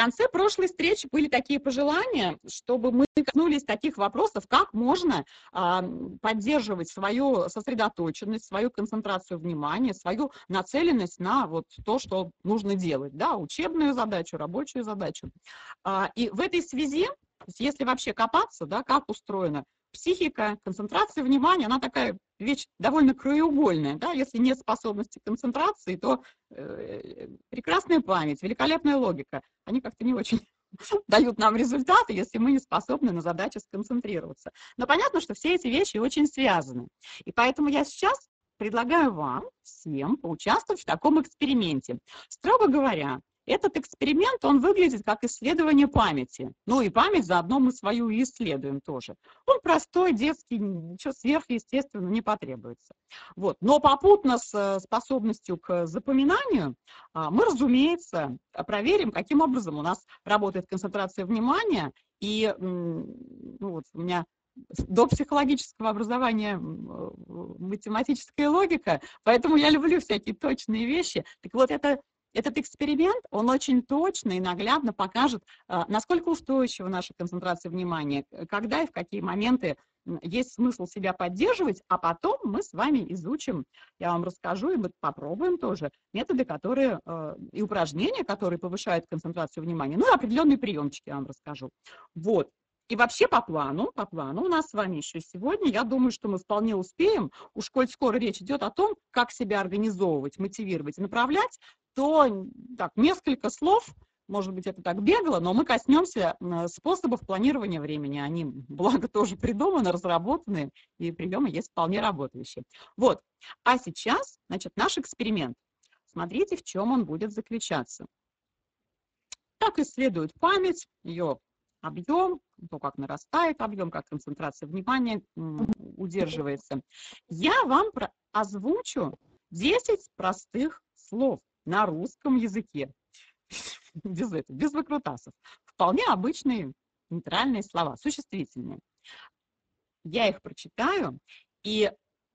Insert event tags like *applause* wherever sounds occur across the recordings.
конце прошлой встречи были такие пожелания, чтобы мы коснулись таких вопросов, как можно а, поддерживать свою сосредоточенность, свою концентрацию внимания, свою нацеленность на вот то, что нужно делать, да, учебную задачу, рабочую задачу. А, и в этой связи, если вообще копаться, да, как устроена психика, концентрация внимания, она такая вещь довольно краеугольная. Да? Если нет способности концентрации, то э, прекрасная память, великолепная логика, они как-то не очень *laughs* дают нам результаты, если мы не способны на задачу сконцентрироваться. Но понятно, что все эти вещи очень связаны. И поэтому я сейчас предлагаю вам всем поучаствовать в таком эксперименте. Строго говоря, этот эксперимент, он выглядит как исследование памяти. Ну и память заодно мы свою и исследуем тоже. Он простой, детский, ничего сверхъестественного не потребуется. Вот. Но попутно с э, способностью к запоминанию а, мы, разумеется, проверим, каким образом у нас работает концентрация внимания. И ну, вот у меня до психологического образования математическая логика, поэтому я люблю всякие точные вещи. Так вот, это этот эксперимент, он очень точно и наглядно покажет, а, насколько устойчива наша концентрация внимания, когда и в какие моменты есть смысл себя поддерживать, а потом мы с вами изучим, я вам расскажу, и мы попробуем тоже методы, которые, а, и упражнения, которые повышают концентрацию внимания, ну определенные приемчики я вам расскажу. Вот. И вообще по плану, по плану у нас с вами еще сегодня, я думаю, что мы вполне успеем, уж коль скоро речь идет о том, как себя организовывать, мотивировать и направлять, то так, несколько слов, может быть, это так бегло, но мы коснемся способов планирования времени. Они, благо, тоже придуманы, разработаны, и приемы есть вполне работающие. Вот. А сейчас, значит, наш эксперимент. Смотрите, в чем он будет заключаться. Как исследует память, ее объем, то, как нарастает объем, как концентрация внимания удерживается. Я вам озвучу 10 простых слов на русском языке. *laughs* Без этого, без выкрутасов. Вполне обычные нейтральные слова, существительные. Я их прочитаю, и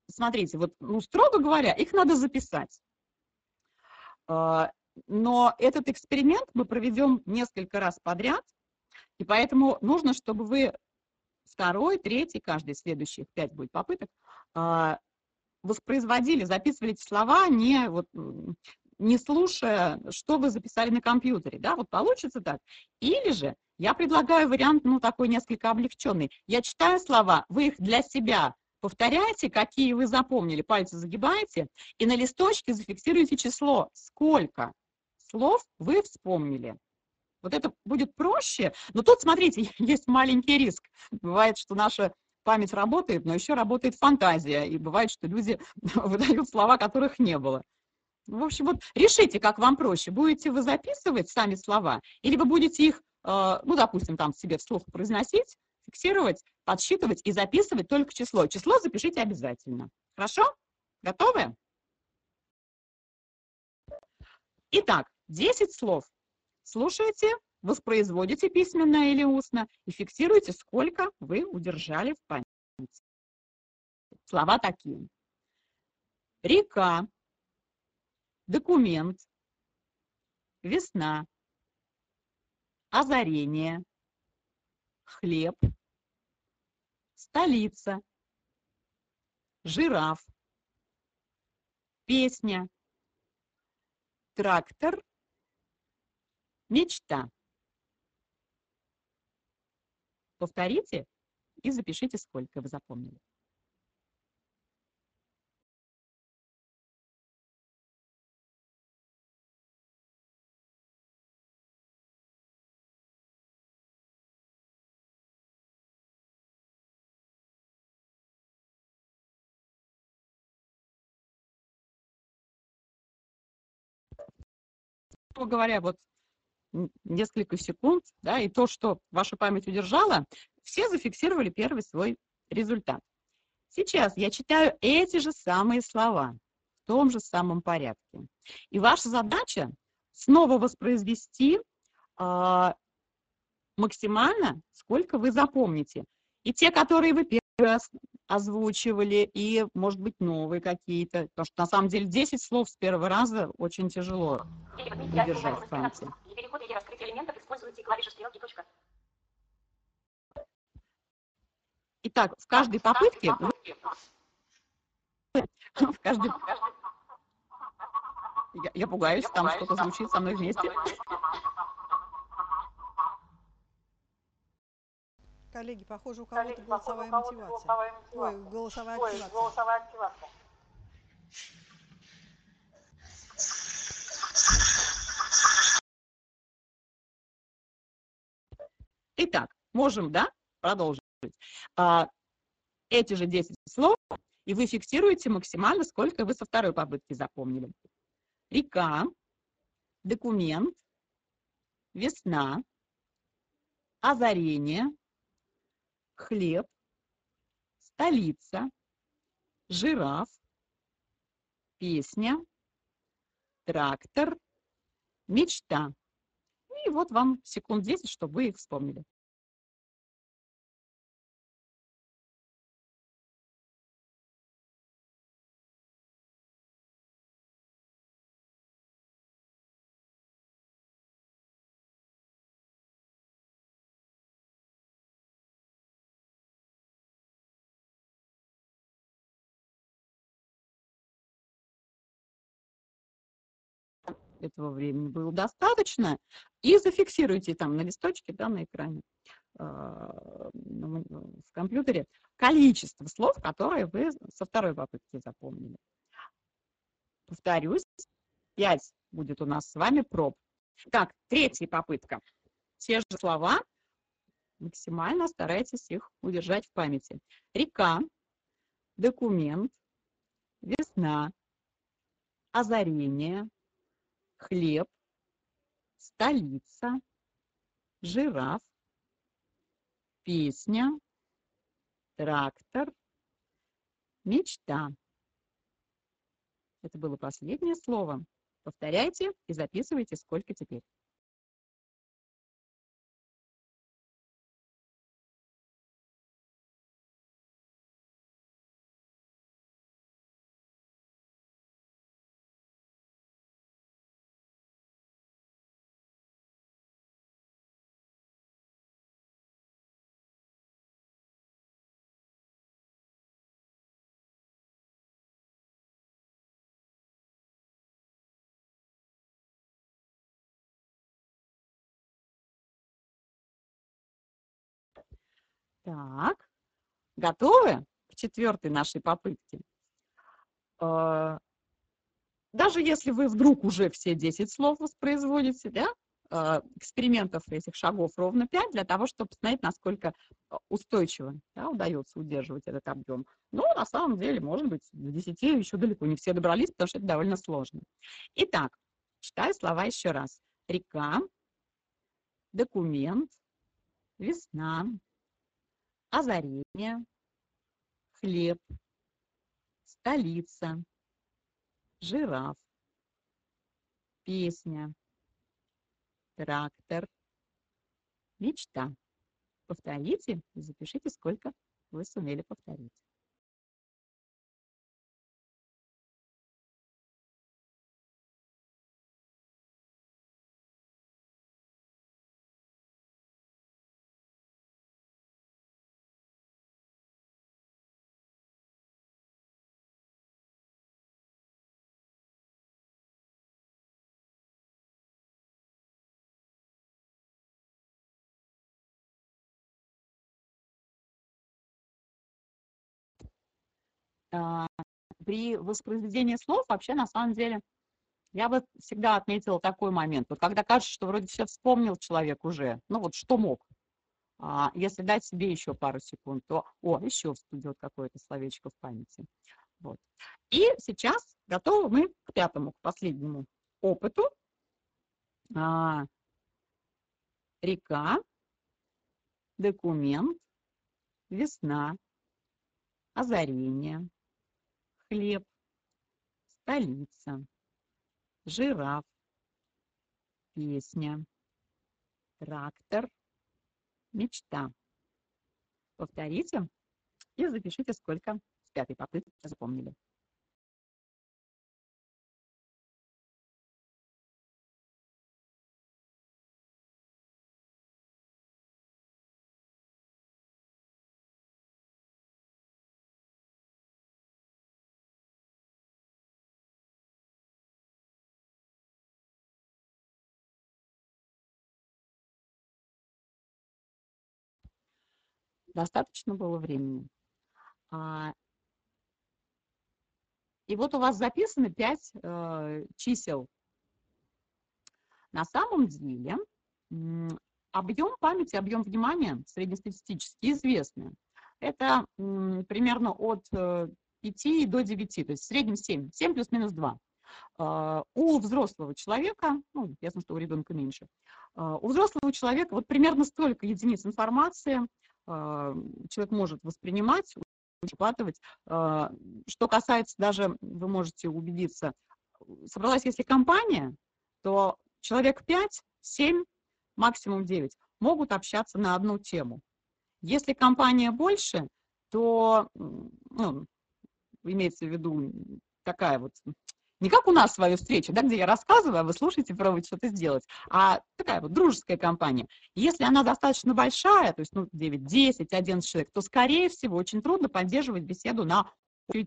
смотрите, вот, ну, строго говоря, их надо записать. А, но этот эксперимент мы проведем несколько раз подряд, и поэтому нужно, чтобы вы второй, третий, каждый следующих пять будет попыток, а, воспроизводили, записывали эти слова не вот не слушая, что вы записали на компьютере, да, вот получится так. Или же я предлагаю вариант, ну, такой несколько облегченный. Я читаю слова, вы их для себя повторяете, какие вы запомнили, пальцы загибаете, и на листочке зафиксируете число, сколько слов вы вспомнили. Вот это будет проще, но тут, смотрите, *laughs* есть маленький риск. Бывает, что наша память работает, но еще работает фантазия, и бывает, что люди *laughs* выдают слова, которых не было. В общем, вот решите, как вам проще. Будете вы записывать сами слова, или вы будете их, э, ну, допустим, там себе вслух произносить, фиксировать, подсчитывать и записывать только число. Число запишите обязательно. Хорошо? Готовы? Итак, 10 слов. Слушайте, воспроизводите письменно или устно и фиксируйте, сколько вы удержали в памяти. Слова такие. Река, документ, весна, озарение, хлеб, столица, жираф, песня, трактор, мечта. Повторите и запишите, сколько вы запомнили. Говоря, вот несколько секунд, да, и то, что ваша память удержала, все зафиксировали первый свой результат. Сейчас я читаю эти же самые слова в том же самом порядке. И ваша задача снова воспроизвести э, максимально, сколько вы запомните. И те, которые вы первый раз озвучивали, и, может быть, новые какие-то. Потому что, на самом деле, 10 слов с первого раза очень тяжело удержать в памяти. Переход или раскрытие элементов используют клавиша стрелки, точка. Итак, в каждой попытке, в каждой... *laughs* Я, я пугаюсь, там что-то звучит со мной вместе. Коллеги, похоже, у кого-то голосовая мотивация. Ой, голосовая активация. Итак, можем, да, продолжить. А, эти же 10 слов, и вы фиксируете максимально, сколько вы со второй попытки запомнили. Река, документ, весна, озарение, хлеб, столица, жираф, песня, трактор, мечта. И вот вам секунд 10, чтобы вы их вспомнили. Этого времени было достаточно, и зафиксируйте там на листочке, да, на экране а, в компьютере количество слов, которые вы со второй попытки запомнили. Повторюсь, 5 будет у нас с вами проб. Так, третья попытка. Те же слова, максимально старайтесь их удержать в памяти. Река, документ, весна, озарение, хлеб, столица, жираф, песня, трактор, мечта. Это было последнее слово. Повторяйте и записывайте, сколько теперь. Так, готовы к четвертой нашей попытке? А, даже если вы вдруг уже все 10 слов воспроизводите, да, а, экспериментов этих шагов ровно 5 для того, чтобы посмотреть, насколько а, устойчиво да, удается удерживать этот объем. Но на самом деле, может быть, в 10 еще далеко не все добрались, потому что это довольно сложно. Итак, читаю слова еще раз. Река, документ, весна, озарение, хлеб, столица, жираф, песня, трактор, мечта. Повторите и запишите, сколько вы сумели повторить. При воспроизведении слов вообще на самом деле я бы всегда отметила такой момент. Вот когда кажется, что вроде все вспомнил человек уже, ну вот что мог. А если дать себе еще пару секунд, то, о, еще всплывет какое-то словечко в памяти. Вот. И сейчас готовы мы к пятому, к последнему опыту. А, река, документ, весна, озарение, хлеб, столица, жираф, песня, трактор, мечта. Повторите и запишите, сколько с пятой попытки запомнили. Достаточно было времени. А, и вот у вас записаны 5 э, чисел. На самом деле объем памяти, объем внимания среднестатистически известны. Это примерно от 5 э, до 9, то есть в среднем 7, 7 плюс-минус 2. А, у взрослого человека, ну, ясно, что у ребенка меньше, а, у взрослого человека вот примерно столько единиц информации человек может воспринимать, учитывать. Что касается даже, вы можете убедиться, собралась если компания, то человек 5, 7, максимум 9 могут общаться на одну тему. Если компания больше, то, ну, имеется в виду такая вот не как у нас свою встречу, да, где я рассказываю, а вы слушаете, пробуете что-то сделать, а такая вот дружеская компания. Если она достаточно большая, то есть ну, 9, 10, 11 человек, то, скорее всего, очень трудно поддерживать беседу на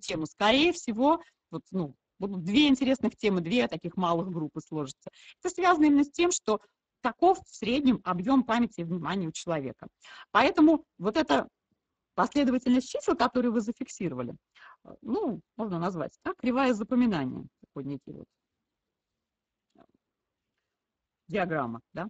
тему. Скорее всего, вот, ну, будут две интересных темы, две таких малых группы сложатся. Это связано именно с тем, что таков в среднем объем памяти и внимания у человека. Поэтому вот эта последовательность чисел, которые вы зафиксировали, ну, можно назвать, да, кривая запоминания некий вот диаграмма, да,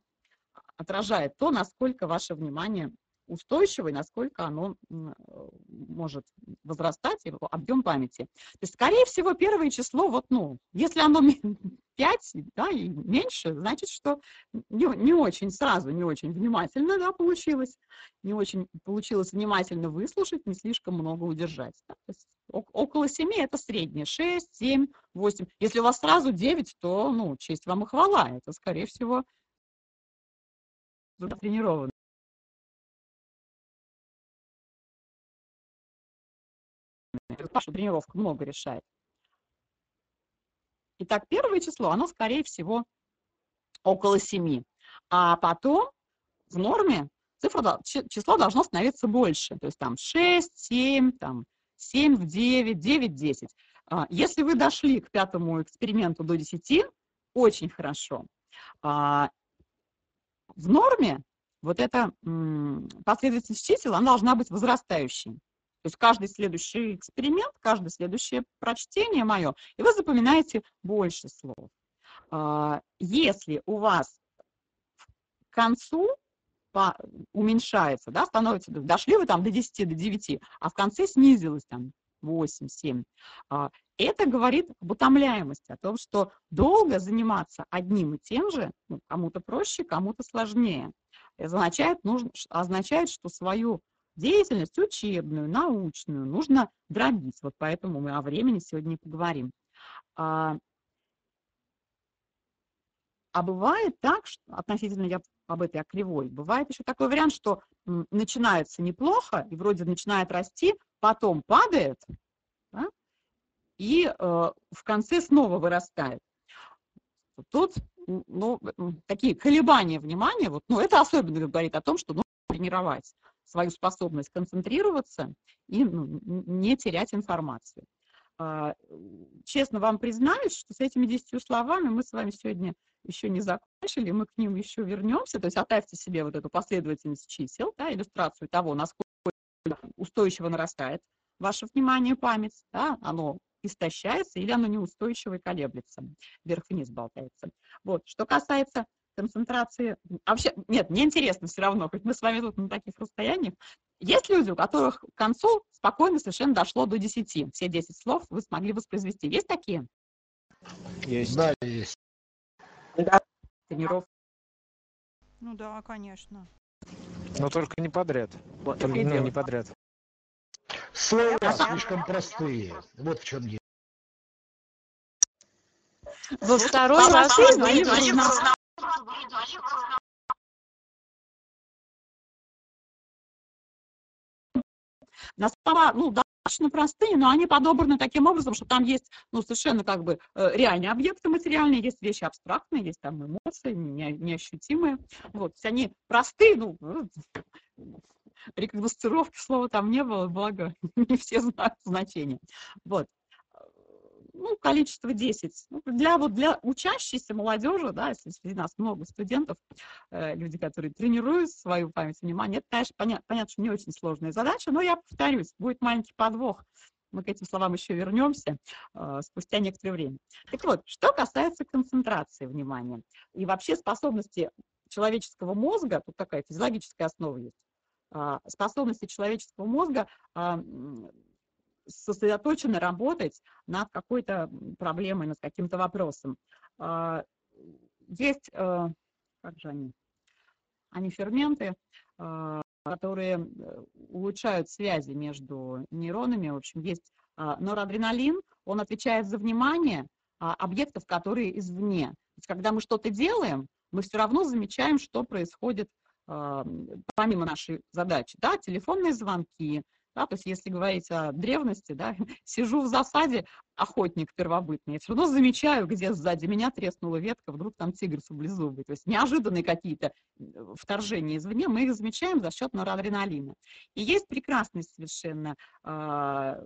отражает то, насколько ваше внимание устойчиво и насколько оно может возрастать, его объем памяти. То есть, скорее всего, первое число, вот, ну, если оно 5 *laughs* да, и меньше, значит, что не, не очень сразу, не очень внимательно да, получилось, не очень получилось внимательно выслушать, не слишком много удержать. Да. То есть, около 7 это среднее, 6, 7, 8. Если у вас сразу 9, то, ну, честь вам и хвала, это, скорее всего, тренированный. Ваша тренировка много решает. Итак, первое число, оно, скорее всего, около 7. А потом в норме цифра, число должно становиться больше. То есть там 6, 7, там 7 в 9, 9 10. Если вы дошли к пятому эксперименту до 10, очень хорошо. А, в норме вот эта последовательность чисел, она должна быть возрастающей. То есть каждый следующий эксперимент, каждое следующее прочтение мое, и вы запоминаете больше слов. А, если у вас к концу уменьшается, да, становится, дошли вы там до 10, до 9, а в конце снизилось там 8, 7, а, это говорит об утомляемости, о том, что долго заниматься одним и тем же, ну, кому-то проще, кому-то сложнее. Означает, нужно, означает, что свою деятельность учебную, научную нужно дробить. Вот поэтому мы о времени сегодня поговорим. А, а бывает так, что, относительно я об этой кривой, бывает еще такой вариант, что начинается неплохо, и вроде начинает расти, потом падает, да, и э, в конце снова вырастает. Тут ну, такие колебания внимания, вот, ну, это особенно говорит о том, что нужно тренировать свою способность концентрироваться и ну, не терять информацию. А, честно вам признаюсь, что с этими десятью словами мы с вами сегодня еще не закончили, мы к ним еще вернемся. То есть оставьте себе вот эту последовательность чисел, да, иллюстрацию того, насколько устойчиво нарастает ваше внимание, память, да, оно истощается или оно неустойчиво и колеблется, вверх-вниз болтается. Вот. Что касается концентрации... А вообще, нет, мне интересно все равно, хоть мы с вами тут на таких расстояниях. Есть люди, у которых к концу спокойно совершенно дошло до 10. Все 10 слов вы смогли воспроизвести. Есть такие? Есть. Да, есть. Тренировка. Ну да, конечно. Но только не подряд. Вот, только, ну, не подряд. Слова слишком простые. Вот в чем дело. Во второй раз на слова, ну, достаточно простые, но они подобраны таким образом, что там есть, ну, совершенно как бы э, реальные объекты материальные, есть вещи абстрактные, есть там эмоции не, неощутимые. Вот, то они простые, ну, рекогностировки слова там не было, благо *laughs* не все знают значение. Вот. Ну, количество 10. Ну, для, вот для учащейся молодежи, да, если среди нас много студентов, э, люди, которые тренируют свою память внимания, это, конечно, понятно, понятно, что не очень сложная задача, но я повторюсь, будет маленький подвох. Мы к этим словам еще вернемся э, спустя некоторое время. Так вот, что касается концентрации внимания и вообще способности человеческого мозга, тут такая физиологическая основа есть, э, способности человеческого мозга э, сосредоточенно работать над какой-то проблемой, над каким-то вопросом. А, есть, э, как же они, они ферменты, а, которые улучшают связи между нейронами. В общем, есть а, норадреналин, он отвечает за внимание объектов, которые извне. То есть, когда мы что-то делаем, мы все равно замечаем, что происходит помимо нашей задачи. Да, телефонные звонки, да, то есть если говорить о древности, да, *laughs* сижу в засаде, охотник первобытный, я все равно замечаю, где сзади меня треснула ветка, вдруг там тигр саблезубый. То есть неожиданные какие-то вторжения извне, мы их замечаем за счет норадреналина. И есть прекрасный совершенно э,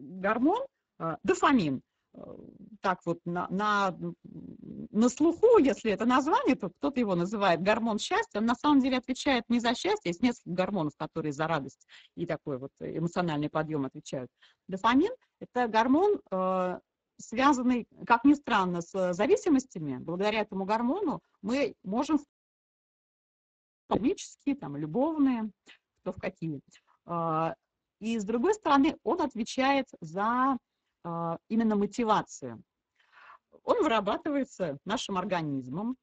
гормон, э, дофамин, так вот на, на, на слуху, если это название, то кто-то его называет гормон счастья, он на самом деле отвечает не за счастье, есть несколько гормонов, которые за радость и такой вот эмоциональный подъем отвечают. Дофамин – это гормон, э, связанный, как ни странно, с зависимостями. Благодаря этому гормону мы можем экономические, там, любовные, кто в какие. Э, и с другой стороны, он отвечает за именно мотивацию. Он вырабатывается нашим организмом.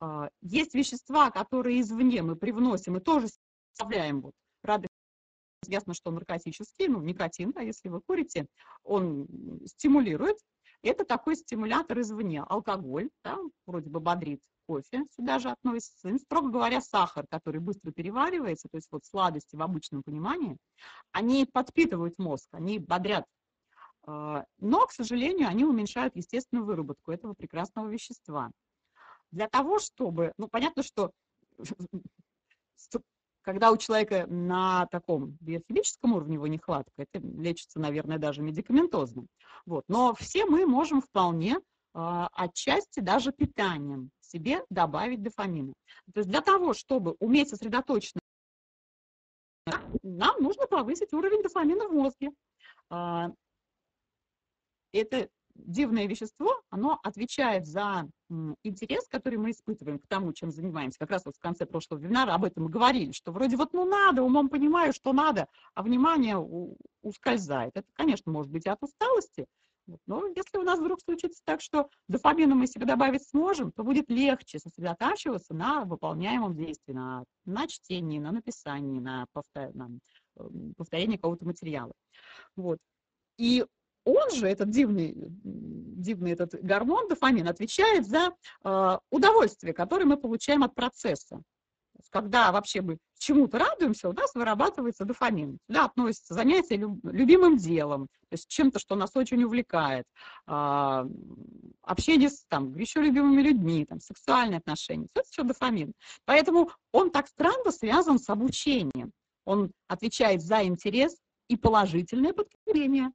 А, есть вещества, которые извне мы привносим и тоже составляем вот радость. Ясно, что наркотический, ну, никотин, а если вы курите, он стимулирует. Это такой стимулятор извне. Алкоголь, да, вроде бы бодрит, кофе сюда же относится. И, строго говоря, сахар, который быстро переваривается, то есть вот сладости в обычном понимании, они подпитывают мозг, они бодрят а, но, к сожалению, они уменьшают естественную выработку этого прекрасного вещества. Для того, чтобы, ну, понятно, что *laughs* когда у человека на таком биохимическом уровне его нехватка, это лечится, наверное, даже медикаментозно. Вот. Но все мы можем вполне э, отчасти даже питанием себе добавить дофамина. То есть для того, чтобы уметь сосредоточенно, нам нужно повысить уровень дофамина в мозге. Это дивное вещество, оно отвечает за интерес, который мы испытываем к тому, чем занимаемся. Как раз вот в конце прошлого вебинара об этом мы говорили, что вроде вот ну надо, умом понимаю, что надо, а внимание ускользает. Это, конечно, может быть и от усталости, но если у нас вдруг случится так, что дофамина мы себе добавить сможем, то будет легче сосредотачиваться на выполняемом действии, на, на чтении, на написании, на, повтор, на повторении какого-то материала. Вот. И он же, этот дивный, дивный этот гормон, дофамин, отвечает за э, удовольствие, которое мы получаем от процесса. Когда вообще мы чему-то радуемся, у нас вырабатывается дофамин. Сюда относится занятие люб, любимым делом, то есть чем-то, что нас очень увлекает, э, общение с там, еще любимыми людьми, там, сексуальные отношения. Все это все дофамин. Поэтому он так странно связан с обучением. Он отвечает за интерес и положительное подкрепление.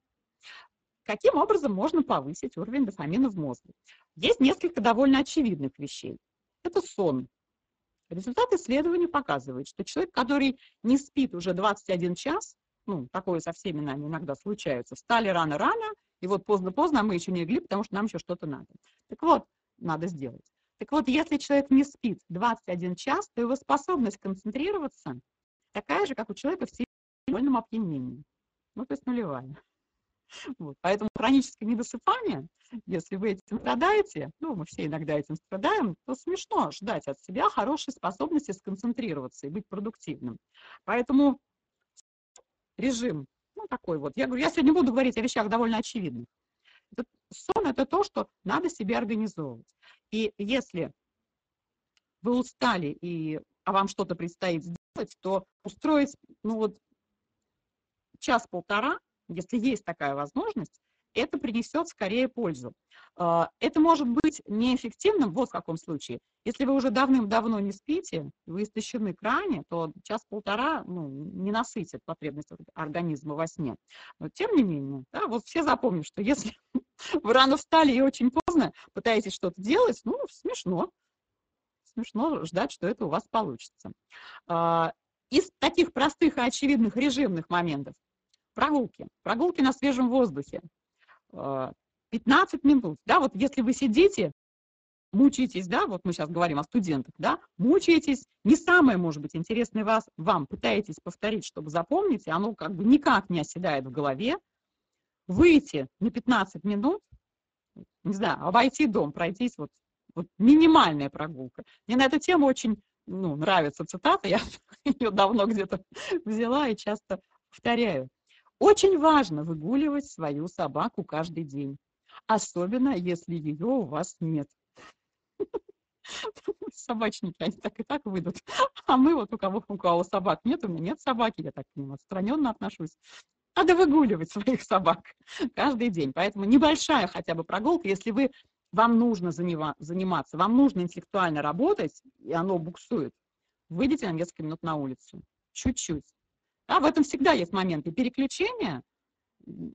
Каким образом можно повысить уровень дофамина в мозге? Есть несколько довольно очевидных вещей. Это сон. Результат исследования показывает, что человек, который не спит уже 21 час, ну, такое со всеми нами иногда случается, встали рано-рано, и вот поздно-поздно, а мы еще не легли, потому что нам еще что-то надо. Так вот, надо сделать. Так вот, если человек не спит 21 час, то его способность концентрироваться такая же, как у человека в сильном опьянении. Ну, то есть нулевая. Вот. Поэтому хроническое недосыпание, если вы этим страдаете, ну, мы все иногда этим страдаем, то смешно ждать от себя хорошей способности сконцентрироваться и быть продуктивным. Поэтому режим, ну, такой вот. Я говорю, я сегодня буду говорить о вещах довольно очевидных. Это, сон – это то, что надо себе организовывать. И если вы устали, и, а вам что-то предстоит сделать, то устроить, ну, вот, час-полтора – если есть такая возможность, это принесет скорее пользу. А, это может быть неэффективным вот в каком случае. Если вы уже давным-давно не спите, вы истощены крайне, то час-полтора ну, не насытит потребность организма во сне. Но тем не менее, да, вот все запомним, что если *laughs* вы рано встали и очень поздно пытаетесь что-то делать, ну, смешно. Смешно ждать, что это у вас получится. А, из таких простых и очевидных режимных моментов прогулки. Прогулки на свежем воздухе. 15 а, минут. Да, вот если вы сидите, мучаетесь, да, вот мы сейчас говорим о студентах, да, мучаетесь, не самое, может быть, интересное вас, вам, пытаетесь повторить, чтобы запомнить, оно как бы никак не оседает в голове, выйти на 15 минут, не знаю, обойти дом, пройтись, вот, вот минимальная прогулка. Мне на эту тему очень ну, нравится цитата, *laughs* я ее давно где-то взяла и часто повторяю. Очень важно выгуливать свою собаку каждый день, особенно если ее у вас нет. Собачники, они так и так выйдут. А мы вот у кого, у кого собак нет, у меня нет собаки, я так к ним отстраненно отношусь. Надо выгуливать своих собак каждый день. Поэтому небольшая хотя бы прогулка, если вы, вам нужно заниматься, вам нужно интеллектуально работать, и оно буксует, выйдите на несколько минут на улицу. Чуть-чуть. А в этом всегда есть моменты переключения,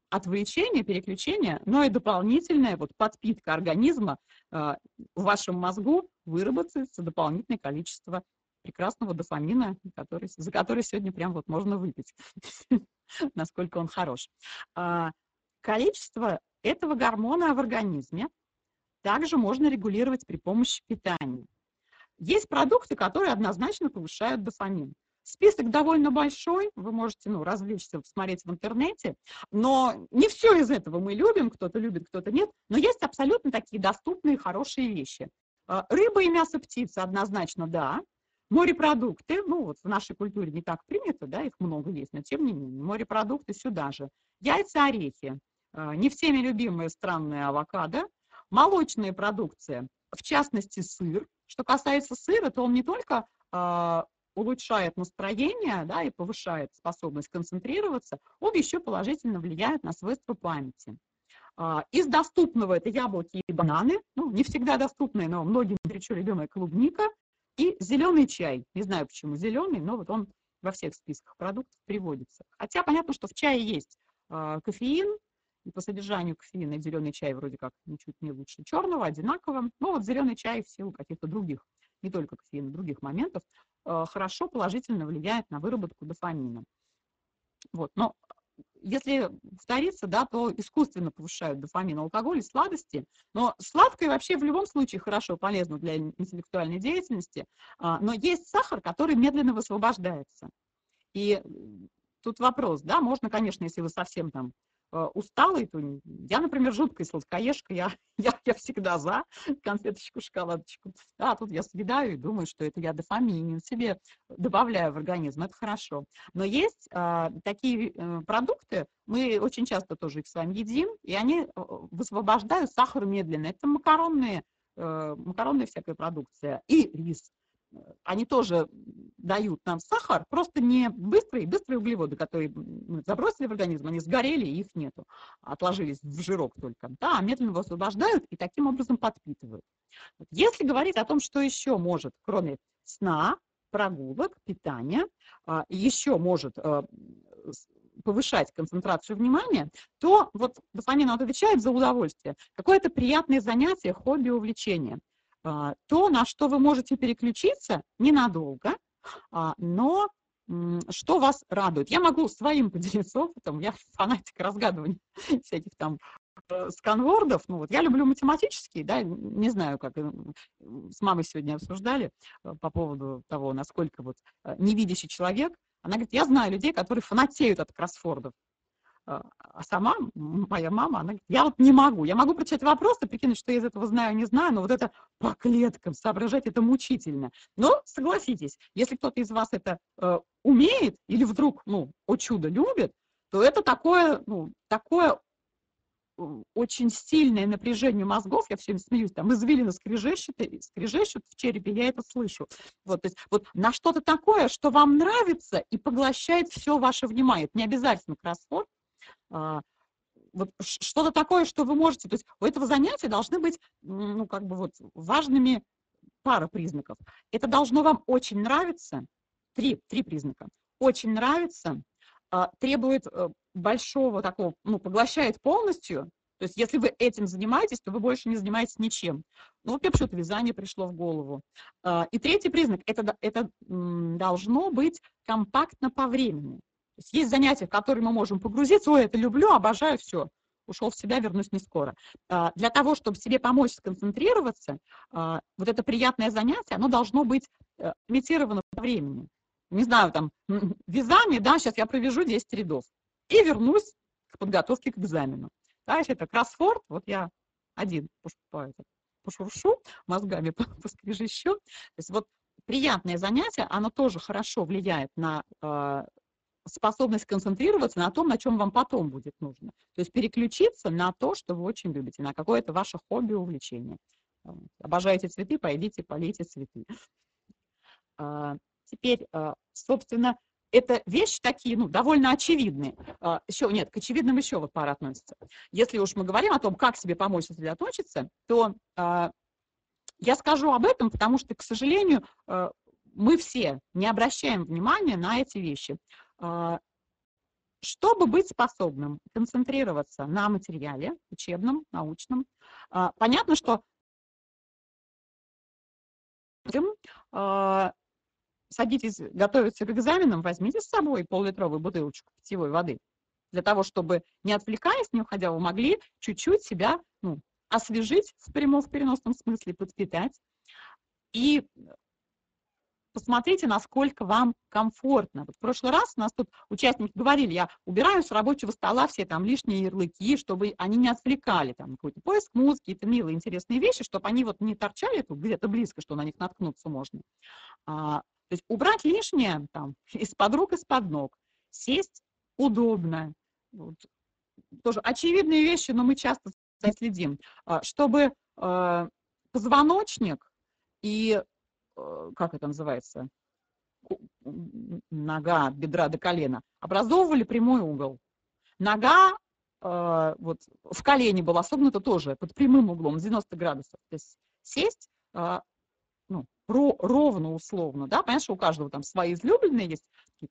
отвлечения, переключения, но и дополнительная вот подпитка организма э, в вашем мозгу выработается дополнительное количество прекрасного дофамина, который, за который сегодня прям вот можно выпить, *laughs* насколько он хорош. А, количество этого гормона в организме также можно регулировать при помощи питания. Есть продукты, которые однозначно повышают дофамин. Список довольно большой, вы можете ну, развлечься, посмотреть в интернете, но не все из этого мы любим, кто-то любит, кто-то нет, но есть абсолютно такие доступные, хорошие вещи. А, рыба и мясо птицы однозначно да, морепродукты, ну вот в нашей культуре не так принято, да, их много есть, но тем не менее, морепродукты сюда же. Яйца, орехи, а, не всеми любимые странные авокадо, молочная продукция, в частности сыр. Что касается сыра, то он не только а, улучшает настроение да, и повышает способность концентрироваться, он еще положительно влияет на свойства памяти. А, из доступного это яблоки и бананы, ну, не всегда доступные, но многим горячо любимая клубника, и зеленый чай. Не знаю, почему зеленый, но вот он во всех списках продуктов приводится. Хотя понятно, что в чае есть э, кофеин, и по содержанию кофеина зеленый чай вроде как ничуть не лучше черного, одинаково. Но вот зеленый чай в силу каких-то других, не только кофеина, других моментов, Э, хорошо положительно влияет на выработку дофамина. Вот. Но если повториться, да, то искусственно повышают дофамин, алкоголь и сладости. Но сладкое вообще в любом случае хорошо, полезно для интеллектуальной деятельности. А, но есть сахар, который медленно высвобождается. И тут вопрос, да, можно, конечно, если вы совсем там усталый, то я, например, жуткая сладкоежка, я, *laughs* я, я всегда за конфеточку, шоколадочку. А тут я съедаю и думаю, что это я дофамин себе добавляю в организм, это хорошо. Но есть а, такие а, продукты, мы очень часто тоже их с вами едим, и они э, высвобождают сахар медленно. Это макаронные, а, макаронная всякая продукция и рис они тоже дают нам сахар, просто не быстрые, быстрые углеводы, которые мы забросили в организм, они сгорели, их нету, отложились в жирок только, да, а медленно освобождают и таким образом подпитывают. Если говорить о том, что еще может, кроме сна, прогулок, питания, а, еще может а, повышать концентрацию внимания, то вот дофамин отвечает за удовольствие. Какое-то приятное занятие, хобби, увлечение – то, на что вы можете переключиться ненадолго, а, но что вас радует. Я могу своим *laughs* поделиться опытом, я *laughs* фанатик разгадывания *laughs* всяких там э, сканвордов, ну вот я люблю математические, да, не знаю, как э, с мамой сегодня обсуждали э, по поводу того, насколько вот невидящий человек, она говорит, я знаю людей, которые фанатеют от кроссфордов, а, а сама, моя мама, она я вот не могу. Я могу прочитать вопросы, прикинуть, что я из этого знаю, не знаю, но вот это по клеткам соображать, это мучительно. Но согласитесь, если кто-то из вас это э, умеет или вдруг, ну, о чудо, любит, то это такое, ну, такое очень сильное напряжение мозгов, я все время смеюсь, там извилины скрежещут, скрежещут в черепе, я это слышу. Вот, то есть, вот на что-то такое, что вам нравится и поглощает все ваше внимание. Это не обязательно кроссворд, вот что-то такое, что вы можете, то есть у этого занятия должны быть, ну, как бы вот важными пара признаков. Это должно вам очень нравиться, три, три признака, очень нравится, а, требует э, большого такого, ну, поглощает полностью, То есть если вы этим занимаетесь, то вы больше не занимаетесь ничем. Ну, вот мне почему-то вязание пришло в голову. А, и третий признак это, – это должно быть компактно по времени. То есть, есть занятия, в которые мы можем погрузиться, ой, это люблю, обожаю, все, ушел в себя, вернусь не скоро. А, для того, чтобы себе помочь сконцентрироваться, а, вот это приятное занятие, оно должно быть э, имитировано по времени. Не знаю, там, *laughs* вязание, да, сейчас я провяжу 10 рядов и вернусь к подготовке к экзамену. Да, это кроссворд, вот я один пошуршу, мозгами *laughs* поскрежещу. То есть вот приятное занятие, оно тоже хорошо влияет на э, способность концентрироваться на том, на чем вам потом будет нужно. То есть переключиться на то, что вы очень любите, на какое-то ваше хобби, увлечение. Обожаете цветы, пойдите, полейте цветы. А, теперь, а, собственно, это вещи такие, ну, довольно очевидные. А, еще, нет, к очевидным еще вот пара относится. Если уж мы говорим о том, как себе помочь сосредоточиться, то я скажу об этом, потому что, к сожалению, мы все не обращаем внимания на эти вещи. А, чтобы быть способным концентрироваться на материале учебном, научном, а, понятно, что а, садитесь готовиться к экзаменам, возьмите с собой пол-литровую бутылочку питьевой воды. Для того, чтобы, не отвлекаясь, не уходя, вы могли чуть-чуть себя ну, освежить в прямом, в переносном смысле, подпитать. И посмотрите, насколько вам комфортно. Вот в прошлый раз у нас тут участники говорили, я убираю с рабочего стола все там лишние ярлыки, чтобы они не отвлекали, там какой-то поиск музыки, какие-то милые, интересные вещи, чтобы они вот не торчали тут где-то близко, что на них наткнуться можно. А, то есть убрать лишнее там *laughs* из-под рук, из-под ног, сесть удобно. Вот. Тоже очевидные вещи, но мы часто следим, а, чтобы а, позвоночник и Э, как это называется, нога от бедра до колена, образовывали прямой угол. Нога э, вот в колени была согнута тоже под прямым углом, 90 градусов. То есть сесть э, ну, ровно условно, да, понятно, что у каждого там свои излюбленные есть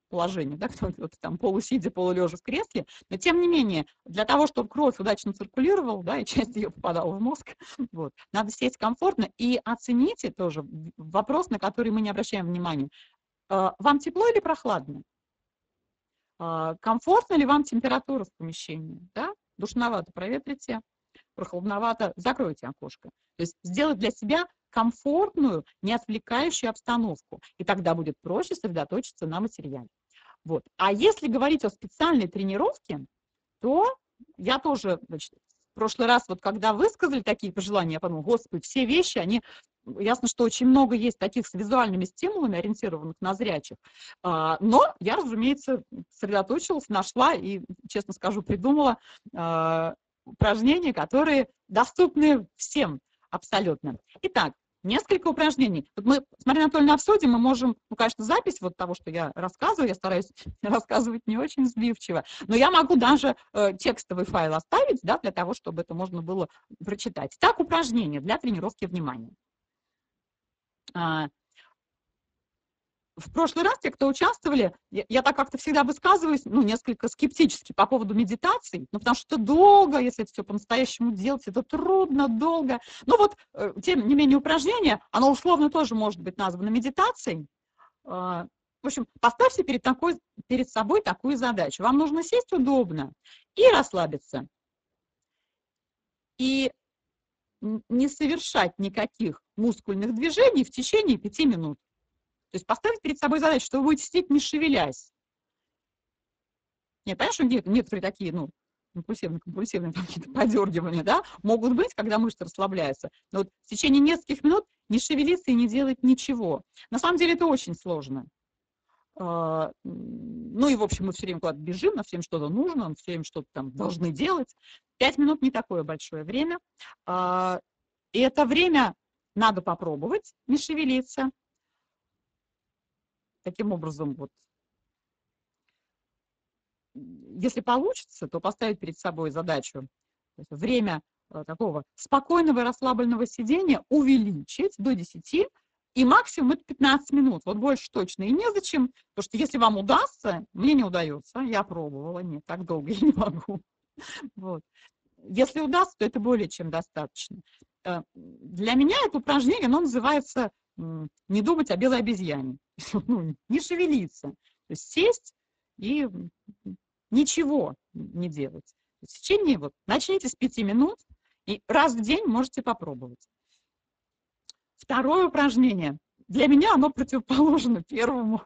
положения, да, *laughs* кто-то там полусидя, полулежа в кресле, но тем не менее, для того, чтобы кровь удачно циркулировала, да, и *laughs* часть ее попадала в мозг, *laughs* вот, надо сесть комфортно и оцените тоже вопрос, на который мы не обращаем внимания. А, вам тепло или прохладно? А, комфортно ли вам температура в помещении, да? Душновато проветрите, прохладновато, закройте окошко. То есть сделать для себя комфортную, не отвлекающую обстановку. И тогда будет проще сосредоточиться на материале. Вот. А если говорить о специальной тренировке, то я тоже, значит, в прошлый раз, вот когда высказали такие пожелания, я подумала, господи, все вещи, они, ясно, что очень много есть таких с визуальными стимулами, ориентированных на зрячих, а, но я, разумеется, сосредоточилась, нашла и, честно скажу, придумала а, упражнения, которые доступны всем абсолютно. Итак, несколько упражнений. Вот мы с Мариной Анатольевной обсудим, мы можем, ну, конечно, запись вот того, что я рассказываю, я стараюсь *laughs* рассказывать не очень сбивчиво, но я могу даже э, текстовый файл оставить, да, для того, чтобы это можно было прочитать. Так, упражнение для тренировки внимания. В прошлый раз те, кто участвовали, я, я так как-то всегда высказываюсь, ну, несколько скептически по поводу медитаций, ну, потому что долго, если это все по-настоящему делать, это трудно, долго. Ну, вот, э, тем не менее, упражнение, оно условно тоже может быть названо медитацией. А, в общем, поставьте перед, такой, перед собой такую задачу. Вам нужно сесть удобно и расслабиться. И не совершать никаких мускульных движений в течение пяти минут. То есть поставить перед собой задачу, что вы будете сидеть не шевелясь. Нет, понятно, что некоторые такие, ну, импульсивные, компульсивные какие-то подергивания, да, могут быть, когда мышцы расслабляются. Но вот в течение нескольких минут не шевелиться и не делать ничего. На самом деле это очень сложно. А, ну и, в общем, мы все время куда-то бежим, нам всем что-то нужно, мы все время что-то там должны делать. Пять минут не такое большое время. А, и это время надо попробовать, не шевелиться, таким образом, вот, если получится, то поставить перед собой задачу время э, такого спокойного и расслабленного сидения увеличить до 10, и максимум это 15 минут, вот больше точно. И незачем, потому что если вам удастся, мне не удается, я пробовала, нет, так долго *laughs* я не могу. Вот. если удастся, то это более чем достаточно. Э, для меня это упражнение, оно называется «не думать о белой обезьяне», *laughs* ну, не шевелиться, то есть сесть и ничего не делать. В течение, вот, начните с пяти минут, и раз в день можете попробовать. Второе упражнение. Для меня оно противоположно *laughs* первому.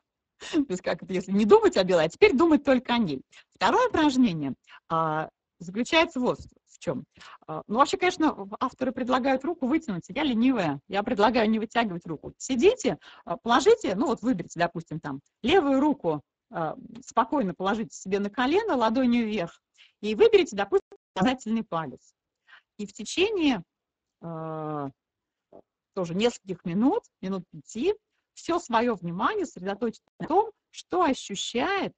То есть как это, если не думать о белой, а теперь думать только о ней. Второе упражнение а, заключается вот чем. А, ну, вообще, конечно, авторы предлагают руку вытянуть. Я ленивая, я предлагаю не вытягивать руку. Сидите, а, положите, ну вот выберите, допустим, там, левую руку а, спокойно положите себе на колено, ладонью вверх, и выберите, допустим, указательный палец. И в течение тоже нескольких минут, минут пяти, все свое внимание сосредоточить на том, что ощущает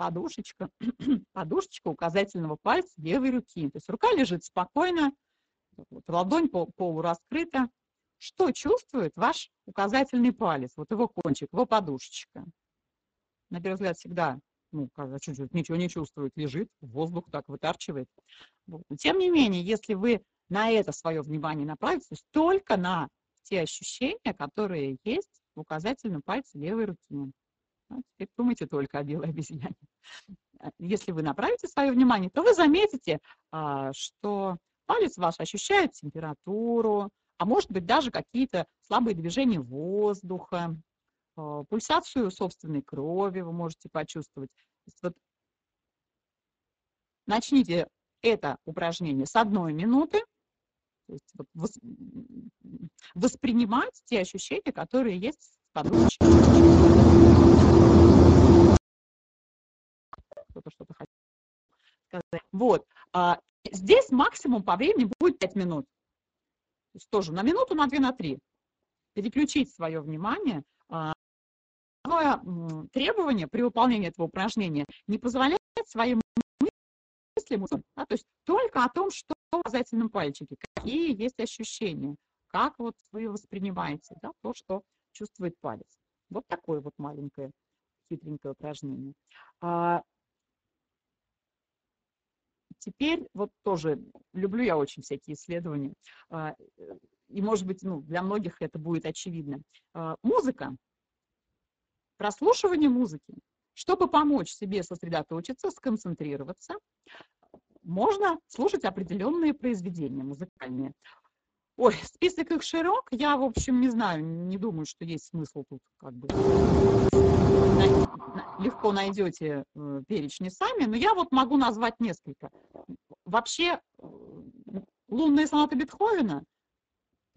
подушечка, *clears throat* подушечка указательного пальца левой руки. То есть рука лежит спокойно, вот, ладонь полураскрыта. Что чувствует ваш указательный палец, вот его кончик, его подушечка? На первый взгляд всегда, ну, чуть-чуть ничего не чувствует, лежит, воздух так вытарчивает. Вот. Но тем не менее, если вы на это свое внимание направите, то есть только на те ощущения, которые есть в указательном пальце левой руки. Ну, теперь думайте только о белой обезьяне. А, если вы направите свое внимание, то вы заметите, а, что палец ваш ощущает температуру, а может быть даже какие-то слабые движения воздуха, а, пульсацию собственной крови вы можете почувствовать. Вот начните это упражнение с одной минуты, то есть воспринимать те ощущения, которые есть в подушечке. Кто-то что-то хотел сказать. Вот. А, здесь максимум по времени будет 5 минут. То есть тоже на минуту, на 2, на 3. Переключить свое внимание. А, основное требование при выполнении этого упражнения не позволяет своим мыслям, да, то есть только о том, что в указательном пальчике, какие есть ощущения, как вот вы воспринимаете да, то, что чувствует палец. Вот такое вот маленькое хитренькое упражнение. Теперь вот тоже люблю я очень всякие исследования. А, и, может быть, ну, для многих это будет очевидно. А, музыка. Прослушивание музыки. Чтобы помочь себе сосредоточиться, сконцентрироваться, можно слушать определенные произведения музыкальные. Ой, список их широк, я, в общем, не знаю, не думаю, что есть смысл тут как бы легко найдете э, перечни сами, но я вот могу назвать несколько. Вообще, э, лунная соната Бетховена,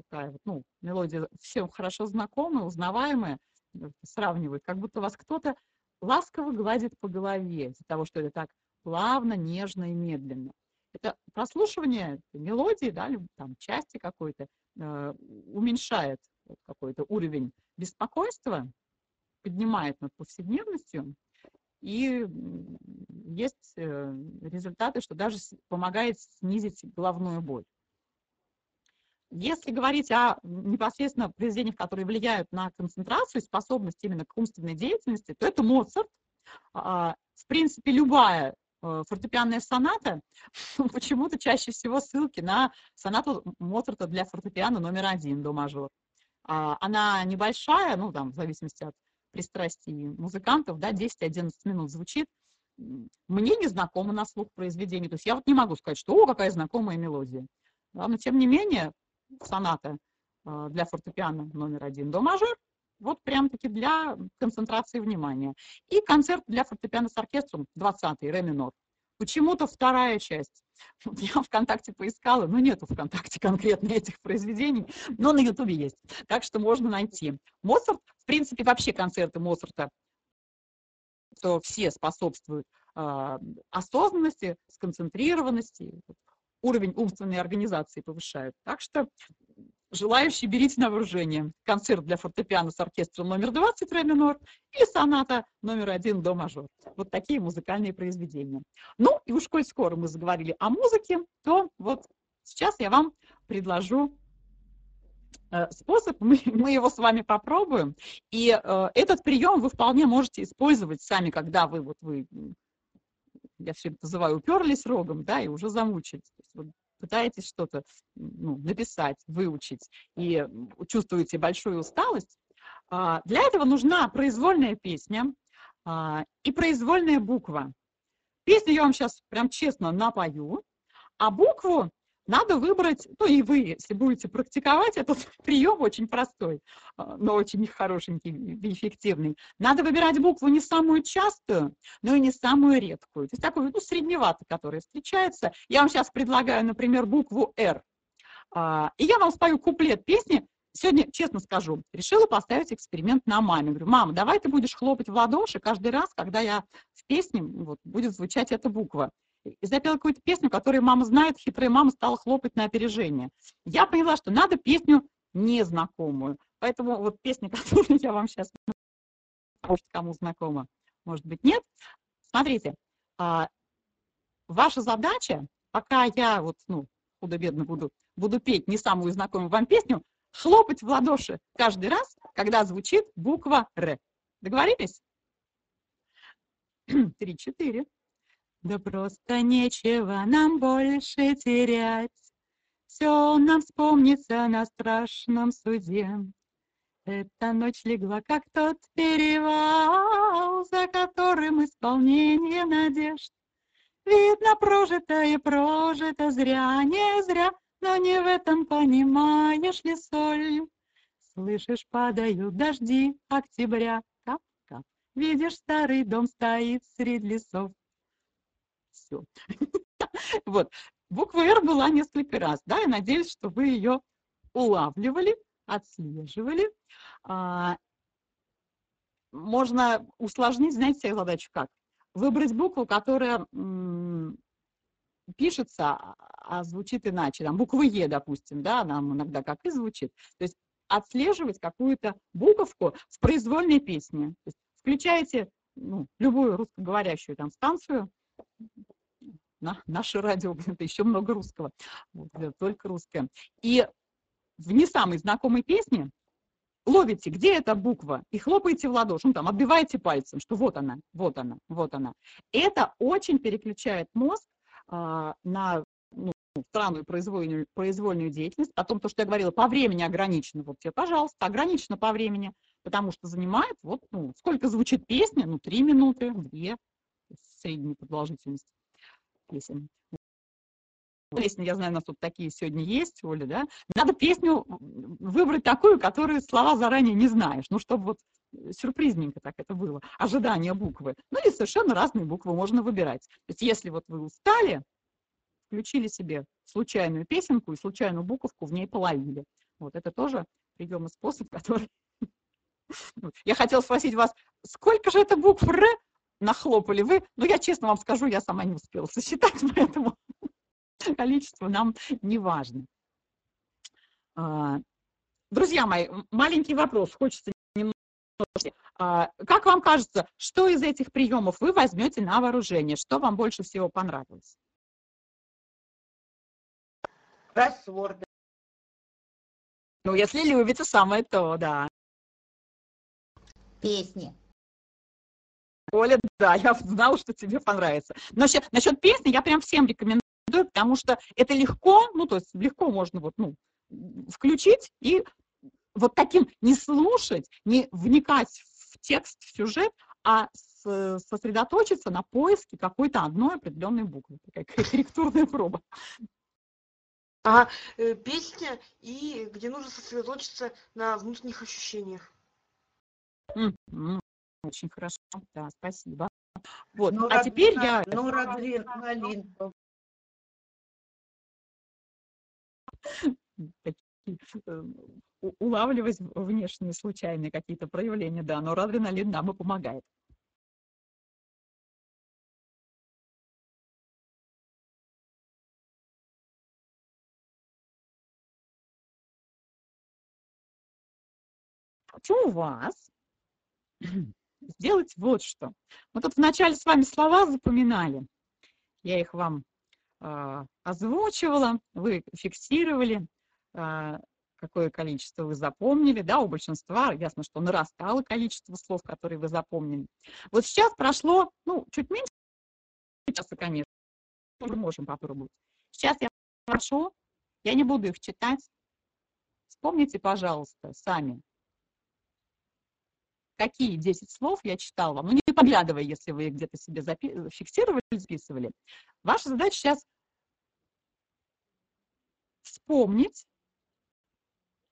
такая вот, ну, мелодия всем хорошо знакомая, узнаваемая, э, сравнивают, как будто вас кто-то ласково гладит по голове из-за того, что это так плавно, нежно и медленно. Это прослушивание мелодии, да, там, части какой-то, э, уменьшает какой-то уровень беспокойства, поднимает над повседневностью, и есть э, результаты, что даже помогает снизить головную боль. Если говорить о непосредственно произведениях, которые влияют на концентрацию, способность именно к умственной деятельности, то это Моцарт. А, в принципе, любая фортепианная соната, *laughs* почему-то чаще всего ссылки на сонату Моцарта для фортепиано номер один до мажор. А, она небольшая, ну, там, в зависимости от пристрастий музыкантов, да, 10-11 минут звучит. Мне не знакомо на слух произведение. То есть я вот не могу сказать, что, о, какая знакомая мелодия. Но, тем не менее, соната э, для фортепиано номер один до мажор вот прям-таки для концентрации внимания. И концерт для фортепиано с оркестром 20-й, ре минор. Почему-то вторая часть. *laughs* Я ВКонтакте поискала, но нету ВКонтакте конкретно этих произведений, но на Ютубе есть. Так что можно найти. Моцарт, в принципе, вообще концерты Моцарта, то все способствуют э, осознанности, сконцентрированности, уровень умственной организации повышают. Так что Желающие берите на вооружение. Концерт для фортепиано с оркестром номер 20 ре минор и соната номер один до мажор. Вот такие музыкальные произведения. Ну и уж коль скоро мы заговорили о музыке, то вот сейчас я вам предложу э, способ, мы, мы его с вами попробуем. И э, этот прием вы вполне можете использовать сами, когда вы, вот, вы я все называю, уперлись рогом, да, и уже замучились. Пытаетесь что-то ну, написать, выучить, и чувствуете большую усталость, а, для этого нужна произвольная песня а, и произвольная буква. Песню я вам сейчас прям честно напою, а букву надо выбрать, ну и вы, если будете практиковать этот *laughs* прием, очень простой, а, но очень хорошенький и эффективный, надо выбирать букву не самую частую, но и не самую редкую. То есть такую, ну, средневатую, которая встречается. Я вам сейчас предлагаю, например, букву «Р». А, и я вам спою куплет песни. Сегодня, честно скажу, решила поставить эксперимент на маме. Говорю, мама, давай ты будешь хлопать в ладоши каждый раз, когда я в песне вот, будет звучать эта буква и запела какую-то песню, которую мама знает, хитрая мама стала хлопать на опережение. Я поняла, что надо песню незнакомую. Поэтому вот песня, *laughs* которую я вам сейчас, может, кому знакома, может быть, нет. Смотрите, а, ваша задача, пока я вот, ну, худо-бедно буду, буду петь не самую знакомую вам песню, хлопать в ладоши каждый раз, когда звучит буква «Р». Договорились? *clears throat* Три-четыре. Да просто нечего нам больше терять. Все нам вспомнится на страшном суде. Эта ночь легла, как тот перевал, За которым исполнение надежд. Видно, прожито и прожито зря, не зря, Но не в этом понимаешь ли соль. Слышишь, падают дожди октября, кап-кап. Видишь, старый дом стоит среди лесов все. *laughs* Вот. Буква «Р» была несколько раз, да, я надеюсь, что вы ее улавливали, отслеживали. А, можно усложнить, знаете, себе задачу как? Выбрать букву, которая пишется, а, звучит иначе. Там буква Е, допустим, да, нам иногда как и звучит. То есть отслеживать какую-то буковку в произвольной песне. То есть включаете ну, любую русскоговорящую там станцию, на наше радио, это еще много русского, вот, только русское. И в не самой знакомой песне ловите, где эта буква, и хлопаете в ладоши, ну там, отбиваете пальцем, что вот она, вот она, вот она. Это очень переключает мозг а, на ну, странную произвольную, произвольную деятельность, о том, то, что я говорила, по времени ограничено, вот тебе, пожалуйста, ограничено по времени, потому что занимает, вот, ну, сколько звучит песня, ну, три минуты, две, средней продолжительности песен. Песни, я знаю, у нас тут такие сегодня есть, Оля, да? Надо песню выбрать такую, которую слова заранее не знаешь, ну, чтобы вот сюрпризненько так это было, ожидание буквы. Ну, и совершенно разные буквы можно выбирать. То есть, если вот вы устали, включили себе случайную песенку и случайную буковку в ней половили. Вот это тоже прием и способ, *laughs* который... Я хотела спросить вас, сколько же это букв «Р» нахлопали вы. Но я честно вам скажу, я сама не успела сосчитать, *laughs* поэтому количество нам не важно. А, друзья мои, маленький вопрос, хочется немного. А, как вам кажется, что из этих приемов вы возьмете на вооружение? Что вам больше всего понравилось? Кроссворды. Ну, если любите, самое то, да. Песни. Оля, да, я знала, что тебе понравится. Насчет, насчет песни я прям всем рекомендую, потому что это легко, ну, то есть легко можно вот, ну, включить и вот таким не слушать, не вникать в текст, в сюжет, а сосредоточиться на поиске какой-то одной определенной буквы. Такая корректурная проба. А э, песня, и где нужно сосредоточиться на внутренних ощущениях. Mm -hmm. Очень хорошо, да, спасибо. Вот, ну, а теперь я... Норадреналин. Э, улавливать внешние случайные какие-то проявления, да, но адреналин нам и помогает. Хочу у вас сделать вот что. Мы тут вначале с вами слова запоминали. Я их вам э, озвучивала, вы фиксировали, э, какое количество вы запомнили. Да, у большинства ясно, что нарастало количество слов, которые вы запомнили. Вот сейчас прошло, ну, чуть меньше Сейчас, конечно, мы можем попробовать. Сейчас я прошу, я не буду их читать. Вспомните, пожалуйста, сами, какие 10 слов я читала вам. Ну, не поглядывая, если вы где-то себе запи- фиксировали, записывали. Ваша задача сейчас вспомнить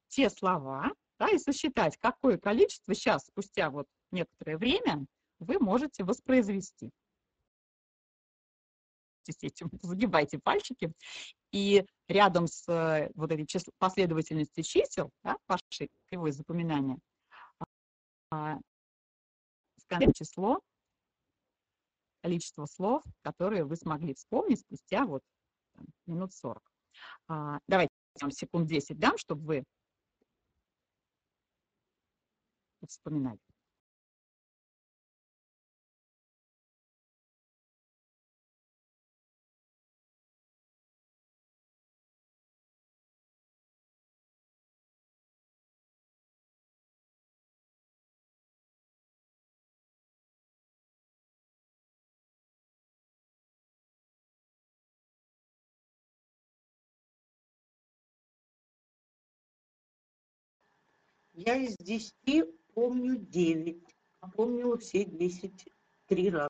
те слова, да, и сосчитать, какое количество сейчас, спустя вот некоторое время, вы можете воспроизвести. Этим *laughs* загибайте пальчики, и рядом с э, вот этой числ, последовательностью чисел, да, вашей кривой запоминания, а, число, количество слов, которые вы смогли вспомнить спустя вот там, минут 40. А, давайте вам секунд 10 дам, чтобы вы вспоминали. Я из десяти помню девять, а помнила все десять три раза.